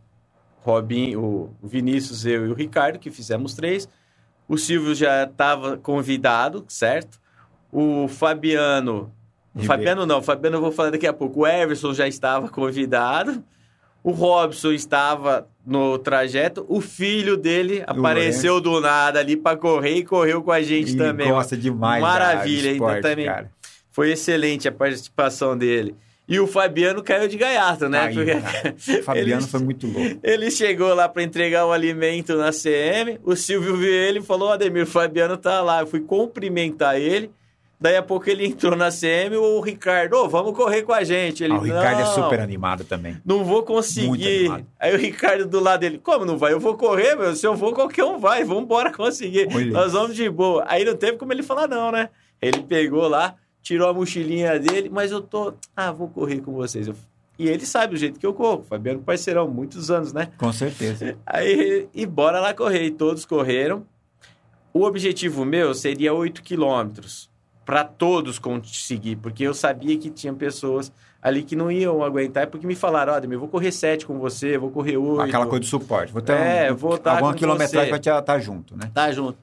Robin, o Vinícius, eu e o Ricardo, que fizemos três. O Silvio já estava convidado, certo? O Fabiano. O. Fabiano não, o Fabiano eu vou falar daqui a pouco. O Everson já estava convidado. O Robson estava no trajeto. O filho dele apareceu do nada ali para correr e correu com a gente E também. gosta demais Maravilha, então esporte, também. cara. Foi excelente a participação dele. E o Fabiano caiu de gaiato, né? Cara. O Fabiano Ele- foi muito louco. Ele chegou lá para entregar o alimento na CM, o Silvio viu ele e falou: Ademir, o Fabiano tá lá. Eu fui cumprimentar ele. Daí a pouco ele entrou na CM, o Ricardo, ô, vamos correr com a gente. Ele, Ah, o Ricardo é "Não, super animado também. Não vou conseguir. Aí o Ricardo do lado dele, como não vai? Eu vou correr, meu. Se eu vou, qualquer um vai. Vamos embora conseguir. Olha Nós vamos de boa. Aí não teve como ele falar não, né? Ele pegou lá, tirou a mochilinha dele, mas eu tô... Ah, vou correr com vocês. Eu- E ele sabe o jeito que eu corro. Fabiano parceirão, muitos anos, né? Com certeza. Aí, e bora lá correr. E todos correram. O objetivo meu seria 8 quilômetros. Para todos conseguir. Porque eu sabia que tinha pessoas ali que não iam aguentar. Porque me falaram, ó, Ademir, eu vou correr 7 com você, vou correr 8. Aquela coisa de suporte. Vou ter É, um, vou tá alguma quilometragem para estar junto, né? Tá junto.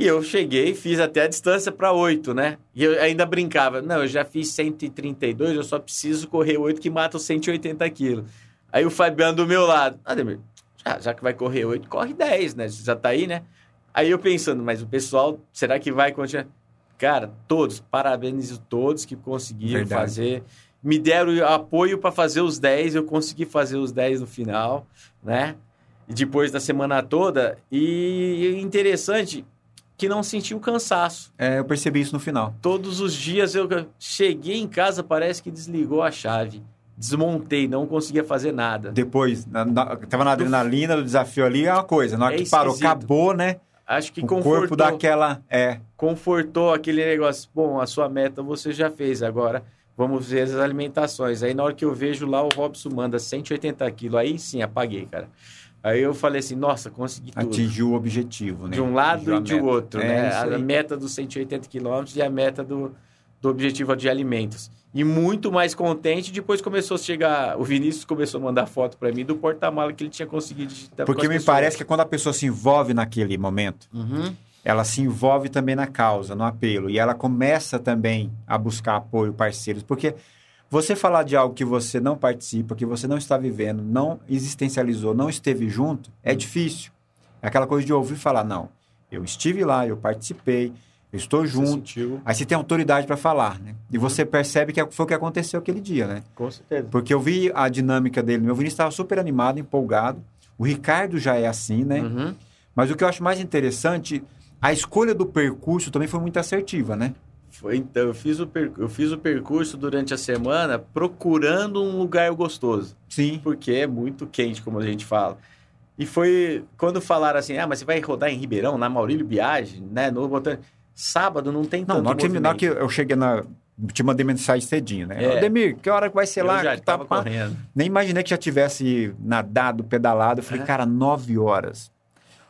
E eu cheguei, fiz até a distância para 8, né? E eu ainda brincava. Não, eu já fiz 132, eu só preciso correr 8 que mata os 180 quilos. Aí o Fabiano do meu lado. Ademir, já, já que vai correr 8, corre 10, né? Já tá aí, né? Aí eu pensando, mas o pessoal, será que vai continuar? Cara, todos, parabenizo todos que conseguiram Verdade. fazer. Me deram apoio para fazer os 10, eu consegui fazer os 10 no final, né? E depois da semana toda. E interessante que não senti o cansaço. É, eu percebi isso no final. Todos os dias eu cheguei em casa, parece que desligou a chave. Desmontei, não conseguia fazer nada. Depois, na, na, tava na adrenalina do desafio ali, é uma coisa. Na hora É que parou, esquisito. acabou, né? Acho que o corpo dá aquela. É, confortou aquele negócio. Bom, a sua meta você já fez, agora vamos ver as alimentações. Aí na hora que eu vejo lá, o Robson manda 180 quilos. Aí sim, apaguei, cara. Aí eu falei assim, nossa, consegui tudo. atingiu o objetivo, né? de um lado e de meta. outro, É né? A meta dos 180 quilômetros e a meta do, do objetivo de alimentos. E muito mais contente, depois começou a chegar, o Vinícius começou a mandar foto para mim do porta-mala que ele tinha conseguido digitar Porque me parece que quando a pessoa se envolve naquele momento, Uhum. ela se envolve também na causa, no apelo. E ela começa também a buscar apoio, parceiros. Porque você falar de algo que você não participa, que você não está vivendo, não existencializou, não esteve junto, é difícil. É aquela coisa de ouvir falar, não, eu estive lá, eu participei, eu estou junto. Aí você tem autoridade para falar, né? E você percebe que foi o que aconteceu aquele dia, né? Com certeza. Porque eu vi a dinâmica dele. Meu Vinícius estava super animado, empolgado. O Ricardo já é assim, né? Uhum. Mas o que eu acho mais interessante, a escolha do percurso também foi muito assertiva, né? Foi, então, eu fiz, o per... eu fiz o percurso durante a semana procurando um lugar gostoso. Sim. Porque é muito quente, como a gente fala. E foi quando falaram assim, ah, mas você vai rodar em Ribeirão, na Maurílio Biagi, né? No Botânico. Sábado não tem Não, tanto hora, que, na eu cheguei na. Te mandei mensagem cedinho, né? É. Demir, que hora que vai ser eu lá? já Que tá estava pá? correndo. Nem imaginei que já tivesse nadado, pedalado. Eu falei, É. cara, nove horas.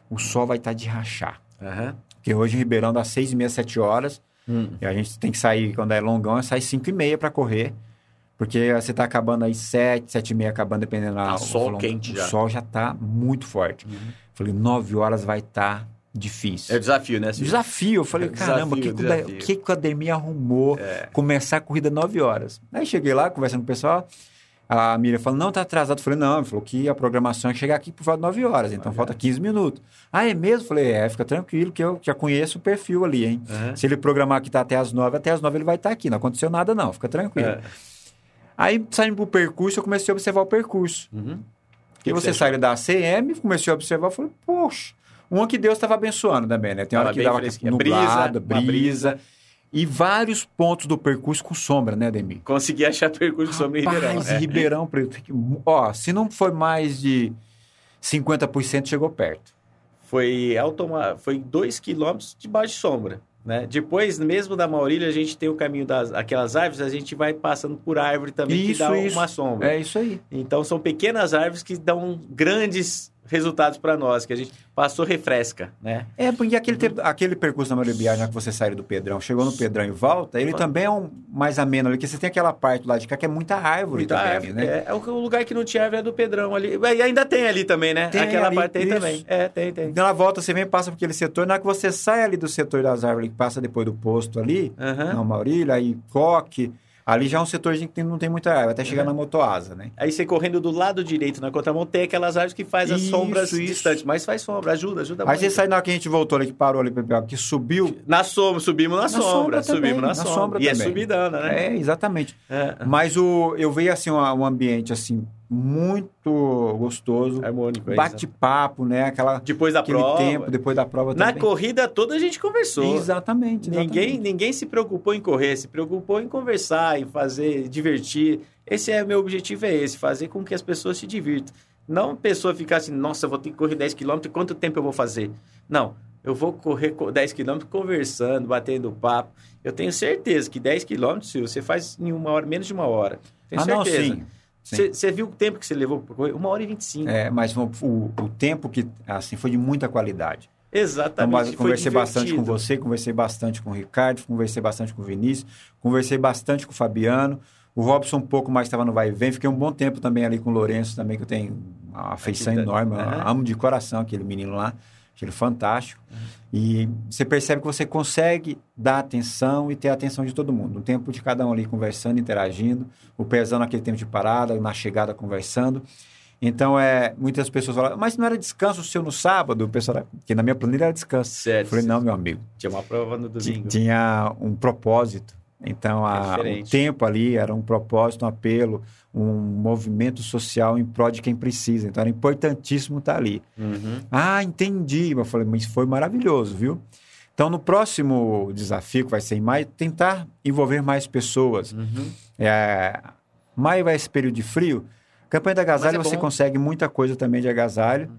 O sol vai estar de rachar. Aham. Porque hoje em Ribeirão dá seis e meia, sete horas. Hum. E a gente tem que sair, quando é longão, sai cinco e meia para correr. Porque você tá acabando aí sete, sete e meia acabando, dependendo da... Tá o sol long- quente o já. sol já tá muito forte. Uhum. Falei, nove horas vai estar difícil. É o desafio, né? Silvio? Desafio. Eu falei, É caramba, o que, que, o o que, o Ademir arrumou É. começar a corrida nove horas? Aí cheguei lá, conversando com o pessoal. A Miriam falou, não, tá atrasado. Eu falei, não, ele falou que a programação é chegar aqui por volta de 9 horas, então Olha. falta 15 minutos. Ah, é mesmo? Eu falei, é, fica tranquilo que eu já conheço o perfil ali, hein? Se ele programar que tá até as 9, até as 9 ele vai estar aqui. Não aconteceu nada, não, fica tranquilo. É. Aí, saindo pro percurso, eu comecei a observar o percurso. Uhum. E que você você sai da ACM, comecei a observar, eu falei, poxa, uma que Deus estava abençoando também, né? Tem hora que dava nublada, Brisa, uma brisa, E vários pontos do percurso com sombra, né, Ademir? Consegui achar percurso sobre Ribeirão. Rapaz, é. Ribeirão Preto. que- Ó, se não foi mais de 50%, chegou perto. Foi, automa... foi dois quilômetros debaixo de sombra. Né? Depois, mesmo da Maurília, a gente tem o caminho das aquelas árvores, a gente vai passando por árvore também que Isso, dá isso. uma sombra. É isso aí. Então são pequenas árvores que dão grandes resultados para nós, que a gente passou refresca, né? É, porque aquele, aquele percurso da Maribiagem, que você saiu do Pedrão, chegou no Pedrão e volta, ele também é um mais ameno ali, porque você tem aquela parte lá de cá que é muita árvore Muita também, árvore, né? é, é o lugar que não tinha árvore é do Pedrão ali. E ainda tem ali também, né? Tem Aquela ali, parte tem isso. também. É, tem, tem. Então, na volta, você vem, passa por aquele setor, na hora que você sai ali do setor das árvores, que passa depois do posto ali, Aham. na Maurília, aí Coque, ali já é um setorzinho que não tem muita árvore, até chegar Uhum. na Motoasa, né? Aí você correndo do lado direito na contramão, tem aquelas árvores que faz as Isso, sombras isso. distantes. Mas faz sombra, ajuda, ajuda Aí muito. você sai na hora que a gente voltou ali, que parou ali, que subiu. Na sombra, subimos na, Na sombra, sombra também, subimos na, na sombra. sombra e é também. subidana, né? É, exatamente. É. Mas o, eu vejo assim uma- um ambiente assim muito gostoso, Harmônico. é bate-papo, né? Aquela. Depois da aquele prova. tempo depois da prova Na também. corrida toda a gente conversou. Exatamente, exatamente. Ninguém, ninguém se preocupou em correr, se preocupou em conversar, em fazer, divertir. Esse é meu objetivo, é esse, fazer com que as pessoas se divirtam. Não a pessoa ficar assim, nossa, vou ter que correr 10 km, quanto tempo eu vou fazer? Não, eu vou correr co- 10 km conversando, batendo papo. Eu tenho certeza que 10 km, se você faz em uma hora, menos de uma hora. Tenho ah, não, certeza. sim. sim. Você viu o tempo que você levou? Uma hora e 25. É, mas o, o, tempo que assim foi de muita qualidade. Então, Exatamente. foi conversei bastante com você, conversei bastante com o Ricardo, conversei bastante com o Vinícius, conversei bastante com o Fabiano. O Robson um pouco mais estava no vai e vem. Fiquei um bom tempo também ali com o Lourenço também, que eu tenho uma afeição Aqui enorme. Amo de coração aquele menino lá. Achei ele fantástico. E você percebe que você consegue dar atenção e ter a atenção de todo mundo. O tempo de cada um ali conversando, interagindo. O Pezão naquele tempo de parada, na chegada conversando. Então, é, muitas pessoas falam, mas não era descanso o seu no sábado? O pessoal, que na minha planilha era descanso. Eu Certo. falei, não, meu amigo. Tinha uma prova no domingo. Tinha um propósito. Então, a- o diferente. tempo ali era um propósito, um apelo, um movimento social em prol de quem precisa. Então, era importantíssimo estar ali. Uhum. Ah, entendi. Eu falei, mas foi maravilhoso, viu? Então, no próximo desafio, que vai ser em maio, tentar envolver mais pessoas. Uhum. É, maio vai esse período de frio. Campanha da agasalho, é você consegue muita coisa também de agasalho.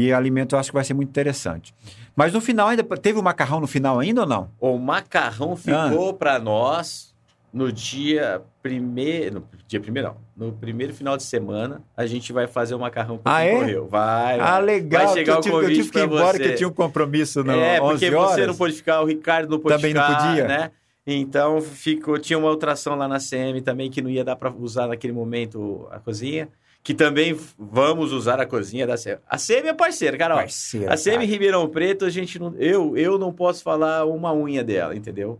E alimento eu acho que vai ser muito interessante. Mas no final ainda, teve o macarrão no final ainda ou não? O macarrão ficou para nós no dia primeiro. No dia primeiro, não. No primeiro final de semana, a gente vai fazer o macarrão com Ah, quem é? correu. Vai. Ah, legal. Vai chegar eu o tive, eu convite tive que ir embora, você. que eu tinha um compromisso no é, 11 porque horas. você não pôde ficar, o Ricardo não pôde Também não ficar, podia. né? Então ficou, tinha uma ultrassom lá na CM também que não ia dar para usar naquele momento a cozinha, que também vamos usar a cozinha da CM. A CM é parceira, cara. ó. Parceira, A cara. Ribeirão Preto, a gente não, eu, eu não posso falar uma unha dela, entendeu?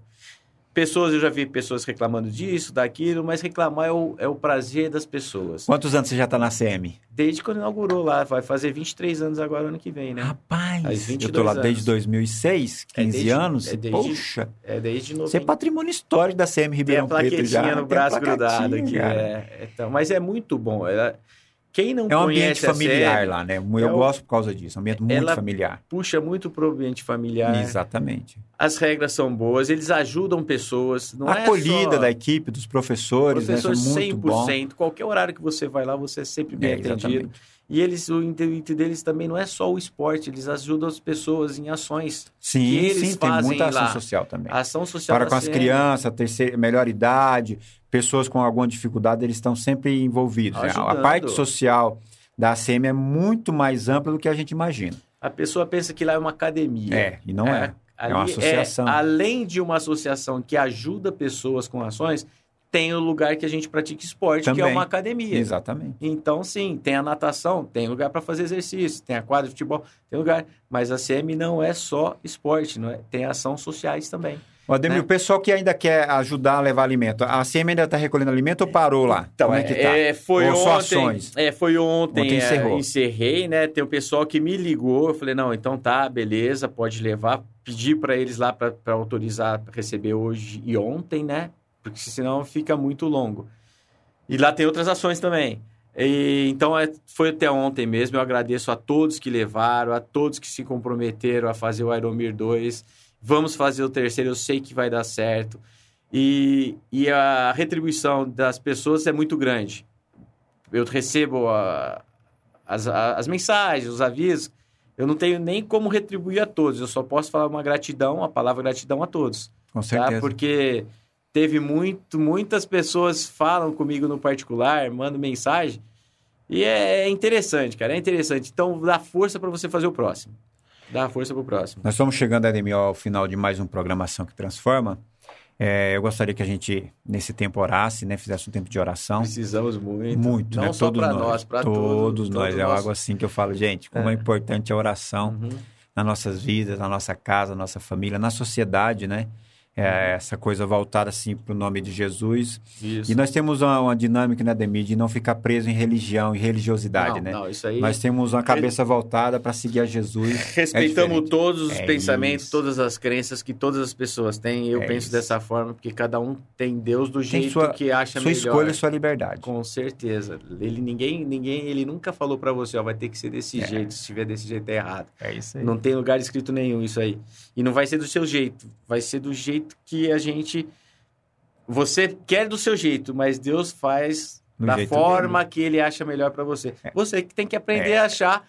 Pessoas, eu já vi pessoas reclamando disso, daquilo, mas reclamar é o, é o prazer das pessoas. Quantos anos você já está na CM? Desde quando inaugurou lá, vai fazer 23 anos agora, ano que vem, né? Rapaz, Faz eu 22 tô lá anos. desde 2006, 15 É desde- anos. é desde- Poxa, É desde novo. você é patrimônio histórico da a Ribeirão Preto plaquetinha já. no Tem a braço plaquetinha, grudado aqui. É, então, mas é muito bom. Ela, quem não É um ambiente familiar CM, lá, né? Eu é gosto por causa disso. Um ambiente muito familiar. puxa muito pro ambiente familiar. Exatamente. As regras são boas, eles ajudam pessoas. Não a é acolhida só... da equipe, dos professores, Professores né? Isso é muito bom. 100%. Qualquer horário que você vai lá, você é sempre bem É, atendido. exatamente. E eles, o intuito deles também não é só o esporte, eles ajudam as pessoas em ações. que Sim, eles sim, tem muita ação lá. social também. A ação social Para com as crianças, terceira, melhor idade, pessoas com alguma dificuldade, eles estão sempre envolvidos. né? A parte social da ACM é muito mais ampla do que a gente imagina. A pessoa pensa que lá é uma academia. É, e não é. Ali uma associação. além de uma associação que ajuda pessoas com ações, tem o lugar que a gente pratica esporte, que é Também. uma academia. Exatamente. Então, sim, tem a natação, tem lugar para fazer exercício, tem a quadra de futebol, tem lugar. Mas a CM não é só esporte, não é? tem ações sociais também. Ademir, né? o pessoal que ainda quer ajudar a levar alimento, a CM ainda está recolhendo alimento ou parou lá? Então, Como é que tá? é, foi ontem. ações? É, foi ontem. Ontem é, encerrou. encerrei, né? Tem o pessoal que me ligou. Eu falei, não, então tá, beleza, pode levar. Pedi para eles lá para autorizar pra receber hoje e ontem, né? Porque senão fica muito longo. E lá tem outras ações também. E, então, é, foi até ontem mesmo. Eu agradeço a todos que levaram, a todos que se comprometeram a fazer o Aeromir 2. Vamos fazer o terceiro, eu sei que vai dar certo. E, e a retribuição das pessoas é muito grande. Eu recebo a- as, a- as mensagens, os avisos. Eu não tenho nem como retribuir a todos. Eu só posso falar uma gratidão, a palavra gratidão a todos Com tá? certeza. Porque teve muito, muitas pessoas falam comigo no particular, mandam mensagem. E é é interessante, cara, é interessante. Então dá força para você fazer o próximo. Dá força pro próximo. Nós estamos chegando, Ademir, ao final de mais um Programação que Transforma. É, eu gostaria que a gente, nesse tempo, orasse, né? Fizesse um tempo de oração. Precisamos muito. Muito, Não né? só todos para nós, nós, para todos todos. nós. todo é nosso- algo assim que eu falo, gente, como é, É. importante a oração Uhum. nas nossas vidas, na nossa casa, na nossa família, na sociedade, né? Uhum. É, essa coisa voltada assim para o nome de Jesus. Isso. E nós temos uma, uma dinâmica, né, Ademir, de não ficar preso em religião e religiosidade, não, né? não, isso aí. Nós temos uma cabeça voltada para seguir a Jesus. Respeitamos diferente. todos os É pensamentos, isso. todas as crenças que todas as pessoas têm. Eu É penso isso. dessa forma, porque cada um tem Deus do Tem jeito sua- que acha Sua melhor. escolha e sua liberdade. Com certeza. Ele, ninguém, ninguém, ele nunca falou pra você, ó, vai ter que ser desse É. jeito, se tiver desse jeito é errado. É isso aí. Não tem lugar escrito nenhum isso aí. E não vai ser do seu jeito, vai ser do jeito que a gente você quer do seu jeito, mas Deus faz Do da jeito forma que ele acha melhor pra você. É. Você que tem que aprender É. a achar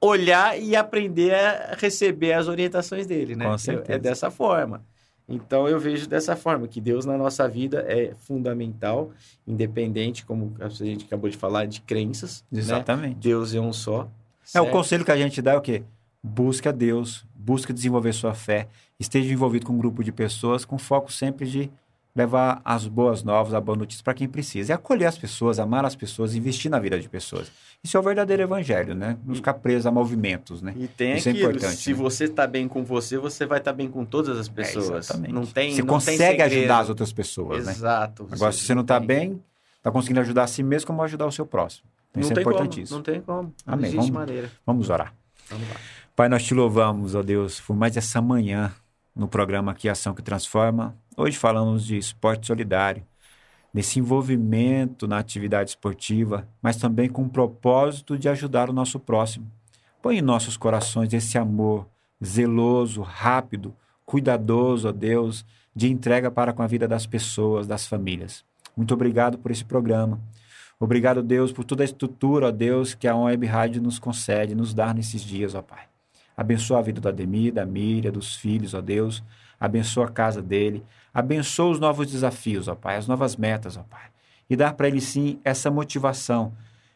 olhar e aprender a receber as orientações dele, né? Com Eu- certeza. É dessa forma. Então eu vejo dessa forma que Deus na nossa vida é fundamental, independente, como a gente acabou de falar, de crenças. né? Exatamente. Deus é um só. É, o conselho que a gente dá é o quê? Busque a Deus, busque desenvolver sua fé, esteja envolvido com um grupo de pessoas com foco sempre de levar as boas novas, a boa notícia para quem precisa. É acolher as pessoas, amar as pessoas, investir na vida de pessoas. Isso é o verdadeiro evangelho, né? Não ficar preso a movimentos, né? E tem Isso é aquilo, importante, se né? você está bem com você, você vai estar bem com todas as pessoas. exatamente. não tem, Você não consegue tem ajudar as outras pessoas, né? Exato. Agora, se você não está bem, está conseguindo ajudar a si mesmo, como ajudar o seu próximo. Então, não isso é tem como, importantíssimo. não tem como. Não Amém. existe Vamos- maneira. Vamos orar. Vamos lá. Pai, nós te louvamos, ó Deus, por mais essa manhã no programa aqui Ação que Transforma. Hoje falamos de esporte solidário, desse envolvimento na atividade esportiva, mas também com o propósito de ajudar o nosso próximo. Põe em nossos corações esse amor zeloso, rápido, cuidadoso, ó Deus, de entrega para com a vida das pessoas, das famílias. Muito obrigado por esse programa. Obrigado, Deus, por toda a estrutura, ó Deus, que a Web Rádio nos concede, nos dá nesses dias, ó Pai. Abençoa a vida do Ademir, da Miriam, dos filhos, ó Deus. Abençoa a casa dele. Abençoa os novos desafios, ó Pai, as novas metas, ó Pai. E dar para ele, sim, essa motivação,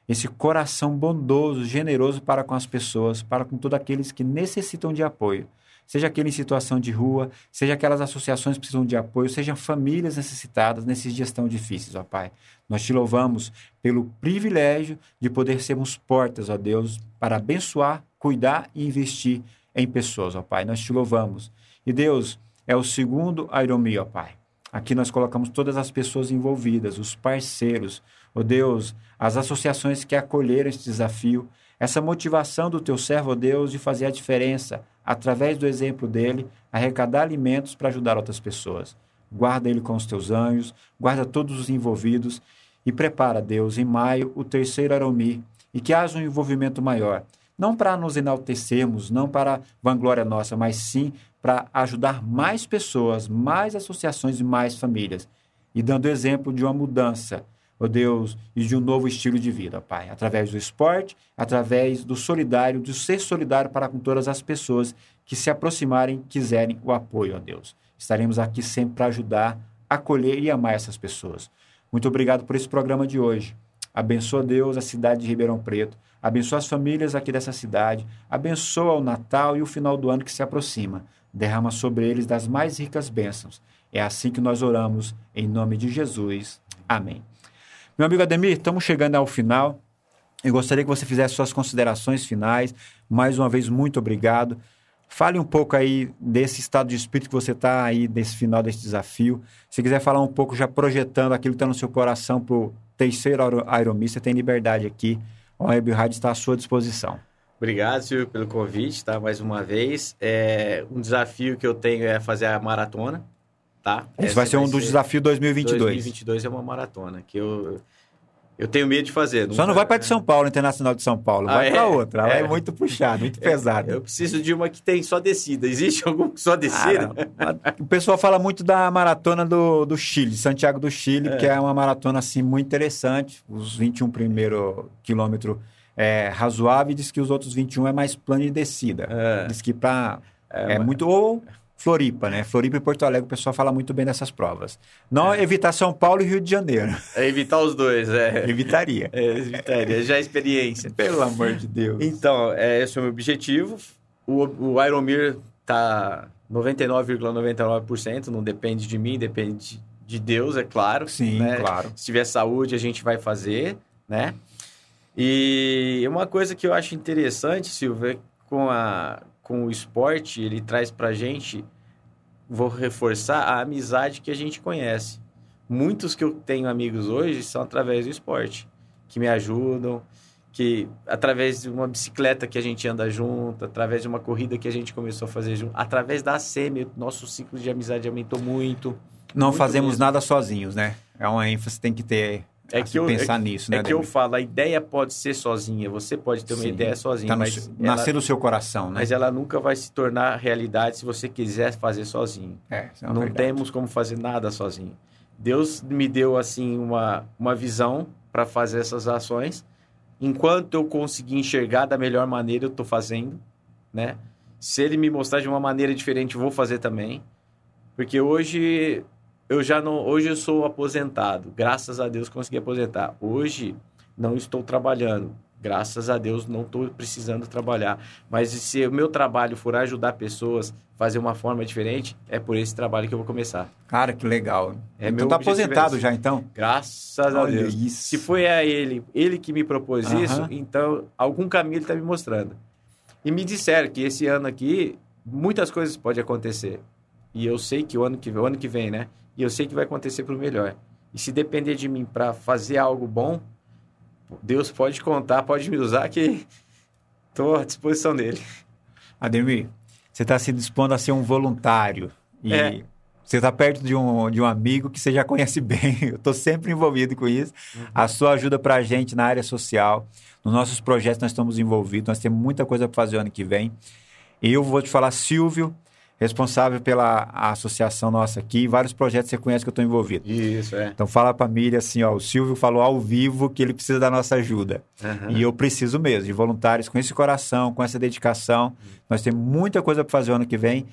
esse coração bondoso, generoso para com as pessoas, para com todos aqueles que necessitam de apoio. Seja aquele em situação de rua, seja aquelas associações que precisam de apoio, sejam famílias necessitadas nesses dias tão difíceis, ó Pai. Nós te louvamos pelo privilégio de poder sermos portas, ó Deus, para abençoar, cuidar e investir em pessoas, ó Pai. Nós te louvamos. E Deus, é o segundo Iromi, ó Pai. Aqui nós colocamos todas as pessoas envolvidas, os parceiros, ó Deus, as associações que acolheram esse desafio, essa motivação do teu servo, Deus, de fazer a diferença, através do exemplo dele, arrecadar alimentos para ajudar outras pessoas. Guarda ele com os teus anjos, guarda todos os envolvidos e prepara, Deus, em maio, o terceiro Aromi, e que haja um envolvimento maior. Não para nos enaltecermos, não para vanglória nossa, mas sim para ajudar mais pessoas, mais associações e mais famílias. E dando exemplo de uma mudança, ó Deus, e de um novo estilo de vida, Pai. Através do esporte, através do solidário, do ser solidário para com todas as pessoas que se aproximarem, quiserem o apoio, ó Deus. Estaremos aqui sempre para ajudar, acolher e amar essas pessoas. Muito obrigado por esse programa de hoje. Abençoa, Deus, a cidade de Ribeirão Preto. Abençoa as famílias aqui dessa cidade. Abençoa o Natal e o final do ano que se aproxima. Derrama sobre eles das mais ricas bênçãos. É assim que nós oramos, em nome de Jesus. Amém. Meu amigo Ademir, estamos chegando ao final. Eu gostaria que você fizesse suas considerações finais. Mais uma vez, muito obrigado. Fale um pouco aí desse estado de espírito que você está aí, desse final desse desafio. Se quiser falar um pouco, já projetando aquilo que está no seu coração para o terceiro Ironman, você tem liberdade aqui. O Web Rádio está à sua disposição. Obrigado, Silvio, pelo convite, tá? Mais uma vez. É, um desafio que eu tenho é fazer a maratona, tá? Esse vai ser um dos desafios 2022. 2022 é uma maratona, que eu eu tenho medo de fazer. Só não vai para de São Paulo, Internacional de São Paulo. Vai ah, para é, outra. Ela é. é. muito puxada, muito é, pesada. Eu preciso de uma que tem só descida. Existe alguma só descida? Ah, o pessoal fala muito da maratona do, do Chile, Santiago do Chile, é. que é uma maratona assim muito interessante. Os 21 primeiro quilômetro é razoável e diz que os outros 21 é mais plano de descida. É. Diz que para é, é muito ou Floripa, né? Floripa e Porto Alegre, o pessoal fala muito bem dessas provas. Não é. evitar São Paulo e Rio de Janeiro. É evitar os dois, é. Evitaria. É, evitaria, já é experiência. Pelo amor de Deus. Então, é, esse é o meu objetivo. O, o Ironmir tá 99,99%, ,99%, não depende de mim, depende de Deus, é claro. Sim, né? claro. Se tiver saúde, a gente vai fazer, né? E uma coisa que eu acho interessante, Silvio, é com a com o esporte, ele traz pra gente, vou reforçar, a amizade que a gente conhece. Muitos que eu tenho amigos hoje são através do esporte, que me ajudam, que através de uma bicicleta que a gente anda junto, através de uma corrida que a gente começou a fazer junto, através da SEMI, nosso ciclo de amizade aumentou muito. Não muito fazemos mesmo. nada sozinhos, né? É uma ênfase, tem que ter é que eu, pensar é, nisso, né? É que eu falo, a ideia pode ser sozinha, você pode ter uma Sim, ideia sozinha, tá mas ela, nascer no seu coração, né? Mas ela nunca vai se tornar realidade se você quiser fazer sozinho. É, é Não verdade. temos como fazer nada sozinho. Deus me deu assim uma uma visão para fazer essas ações. Enquanto eu conseguir enxergar da melhor maneira, eu estou fazendo, né? Se ele me mostrar de uma maneira diferente, eu vou fazer também. Porque hoje eu já não. Hoje eu sou aposentado. Graças a Deus consegui aposentar. Hoje não estou trabalhando. Graças a Deus não estou precisando trabalhar. Mas se o meu trabalho for ajudar pessoas a fazer uma forma diferente, é por esse trabalho que eu vou começar. Cara, que legal. É então tá aposentado é já então? Graças Olha a Deus. Isso. Se foi a ele, ele que me propôs uh -huh. isso, então algum caminho ele está me mostrando. E me disseram que esse ano aqui muitas coisas podem acontecer. E eu sei que o ano que, o ano que vem, né? E eu sei que vai acontecer para o melhor. E se depender de mim para fazer algo bom, Deus pode contar, pode me usar, que estou à disposição dele. Ademir, você está se dispondo a ser um voluntário. E é. você está perto de um, de um amigo que você já conhece bem. Eu estou sempre envolvido com isso. Uhum. A sua ajuda para a gente na área social. Nos nossos projetos nós estamos envolvidos. Nós temos muita coisa para fazer ano que vem. E eu vou te falar, Silvio, responsável pela associação nossa aqui, vários projetos você conhece que eu estou envolvido. Isso, é. Então fala para a Miriam assim, ó, o Silvio falou ao vivo que ele precisa da nossa ajuda. Uhum. E eu preciso mesmo, de voluntários com esse coração, com essa dedicação. Uhum. Nós temos muita coisa para fazer ano que vem.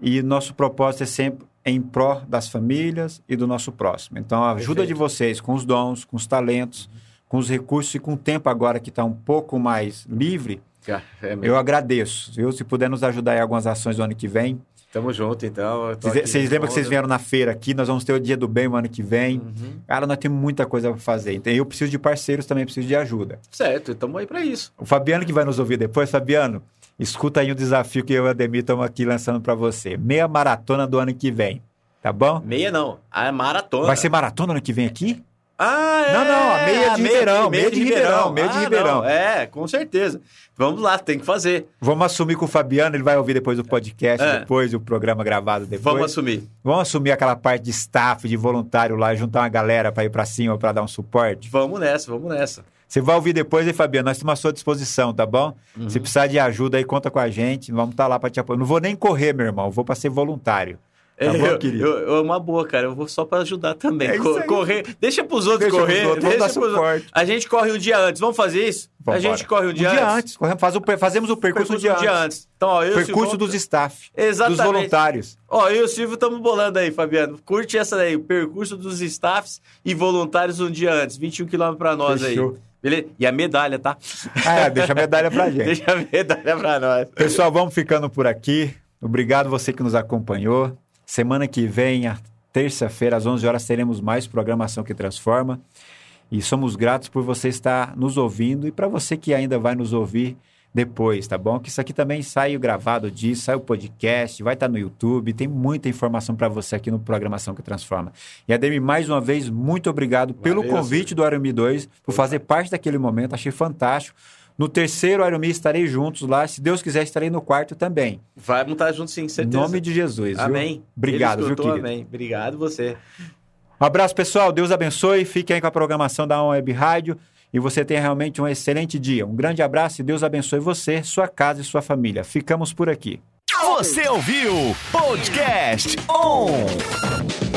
E nosso propósito é sempre em pró das famílias e do nosso próximo. Então, a ajuda Perfeito. de vocês com os dons, com os talentos, uhum. com os recursos e com o tempo agora que está um pouco mais livre, é eu agradeço. Viu? Se puder nos ajudar em algumas ações do ano que vem. Tamo junto, então. Vocês lembram que vocês vieram na feira aqui? Nós vamos ter o Dia do Bem o ano que vem. Uhum. Cara, nós temos muita coisa para fazer. Então, eu preciso de parceiros também, preciso de ajuda. Certo, estamos aí para isso. O Fabiano que vai nos ouvir depois. Fabiano, escuta aí o desafio que eu e o Ademir estamos aqui lançando para você. Meia maratona do ano que vem. Tá bom? Meia não, a maratona. Vai ser maratona ano que vem aqui? Ah, é. Não, não, a meia de Ribeirão, meia de Ribeirão, meia de ah, Ribeirão. É, com certeza. Vamos lá, tem que fazer. Vamos assumir com o Fabiano, ele vai ouvir depois o podcast, é. depois o programa gravado depois. Vamos assumir. Vamos assumir aquela parte de staff, de voluntário lá, juntar uma galera para ir para cima, para dar um suporte. Vamos nessa, vamos nessa. Você vai ouvir depois, hein, Fabiano? Nós estamos à sua disposição, tá bom? Uhum. Se precisar de ajuda aí, conta com a gente. Vamos estar tá lá para te apoiar. Não vou nem correr, meu irmão. Vou para ser voluntário. Tá bom, eu, querido? Eu, eu, uma boa, cara. Eu vou só para ajudar também. É Co correr. Deixa pros outros deixa correr. Outros, deixa pros outros. A gente corre um dia antes. Vamos fazer isso? Vamos a gente corre um dia, um dia antes. antes. Faz o, fazemos o percurso, percurso um dia, antes. antes. Então, ó, percurso dos staff. Exatamente. Dos voluntários. Ó, eu e o Silvio estamos bolando aí, Fabiano. Curte essa daí. O percurso dos staffs e voluntários um dia antes. 21 quilômetros para nós Fechou. aí. Beleza? E a medalha, tá? Ah, é, deixa a medalha pra gente. deixa a medalha pra nós. Pessoal, vamos ficando por aqui. Obrigado você que nos acompanhou. Semana que vem, terça-feira, às 11 horas, teremos mais programação que transforma. E somos gratos por você estar nos ouvindo. E para você que ainda vai nos ouvir, depois, tá bom? Que isso aqui também sai o gravado disso, sai o podcast, vai estar no YouTube, tem muita informação para você aqui no Programação que Transforma. E Ademir, mais uma vez, muito obrigado pelo Valeu, convite senhor. do Arumi 2, por fazer parte daquele momento, achei fantástico. No terceiro Arumi estarei juntos lá, se Deus quiser estarei no quarto também. Vamos estar juntos sim, Em certeza. nome de Jesus, viu? Amém. Obrigado, Ele viu, escutou, querido? Amém. Obrigado você. Um abraço, pessoal. Deus abençoe. Fiquem aí com a programação da On Web Rádio e você tenha realmente um excelente dia. Um grande abraço e Deus abençoe você, sua casa e sua família. Ficamos por aqui. Você ouviu Podcast On!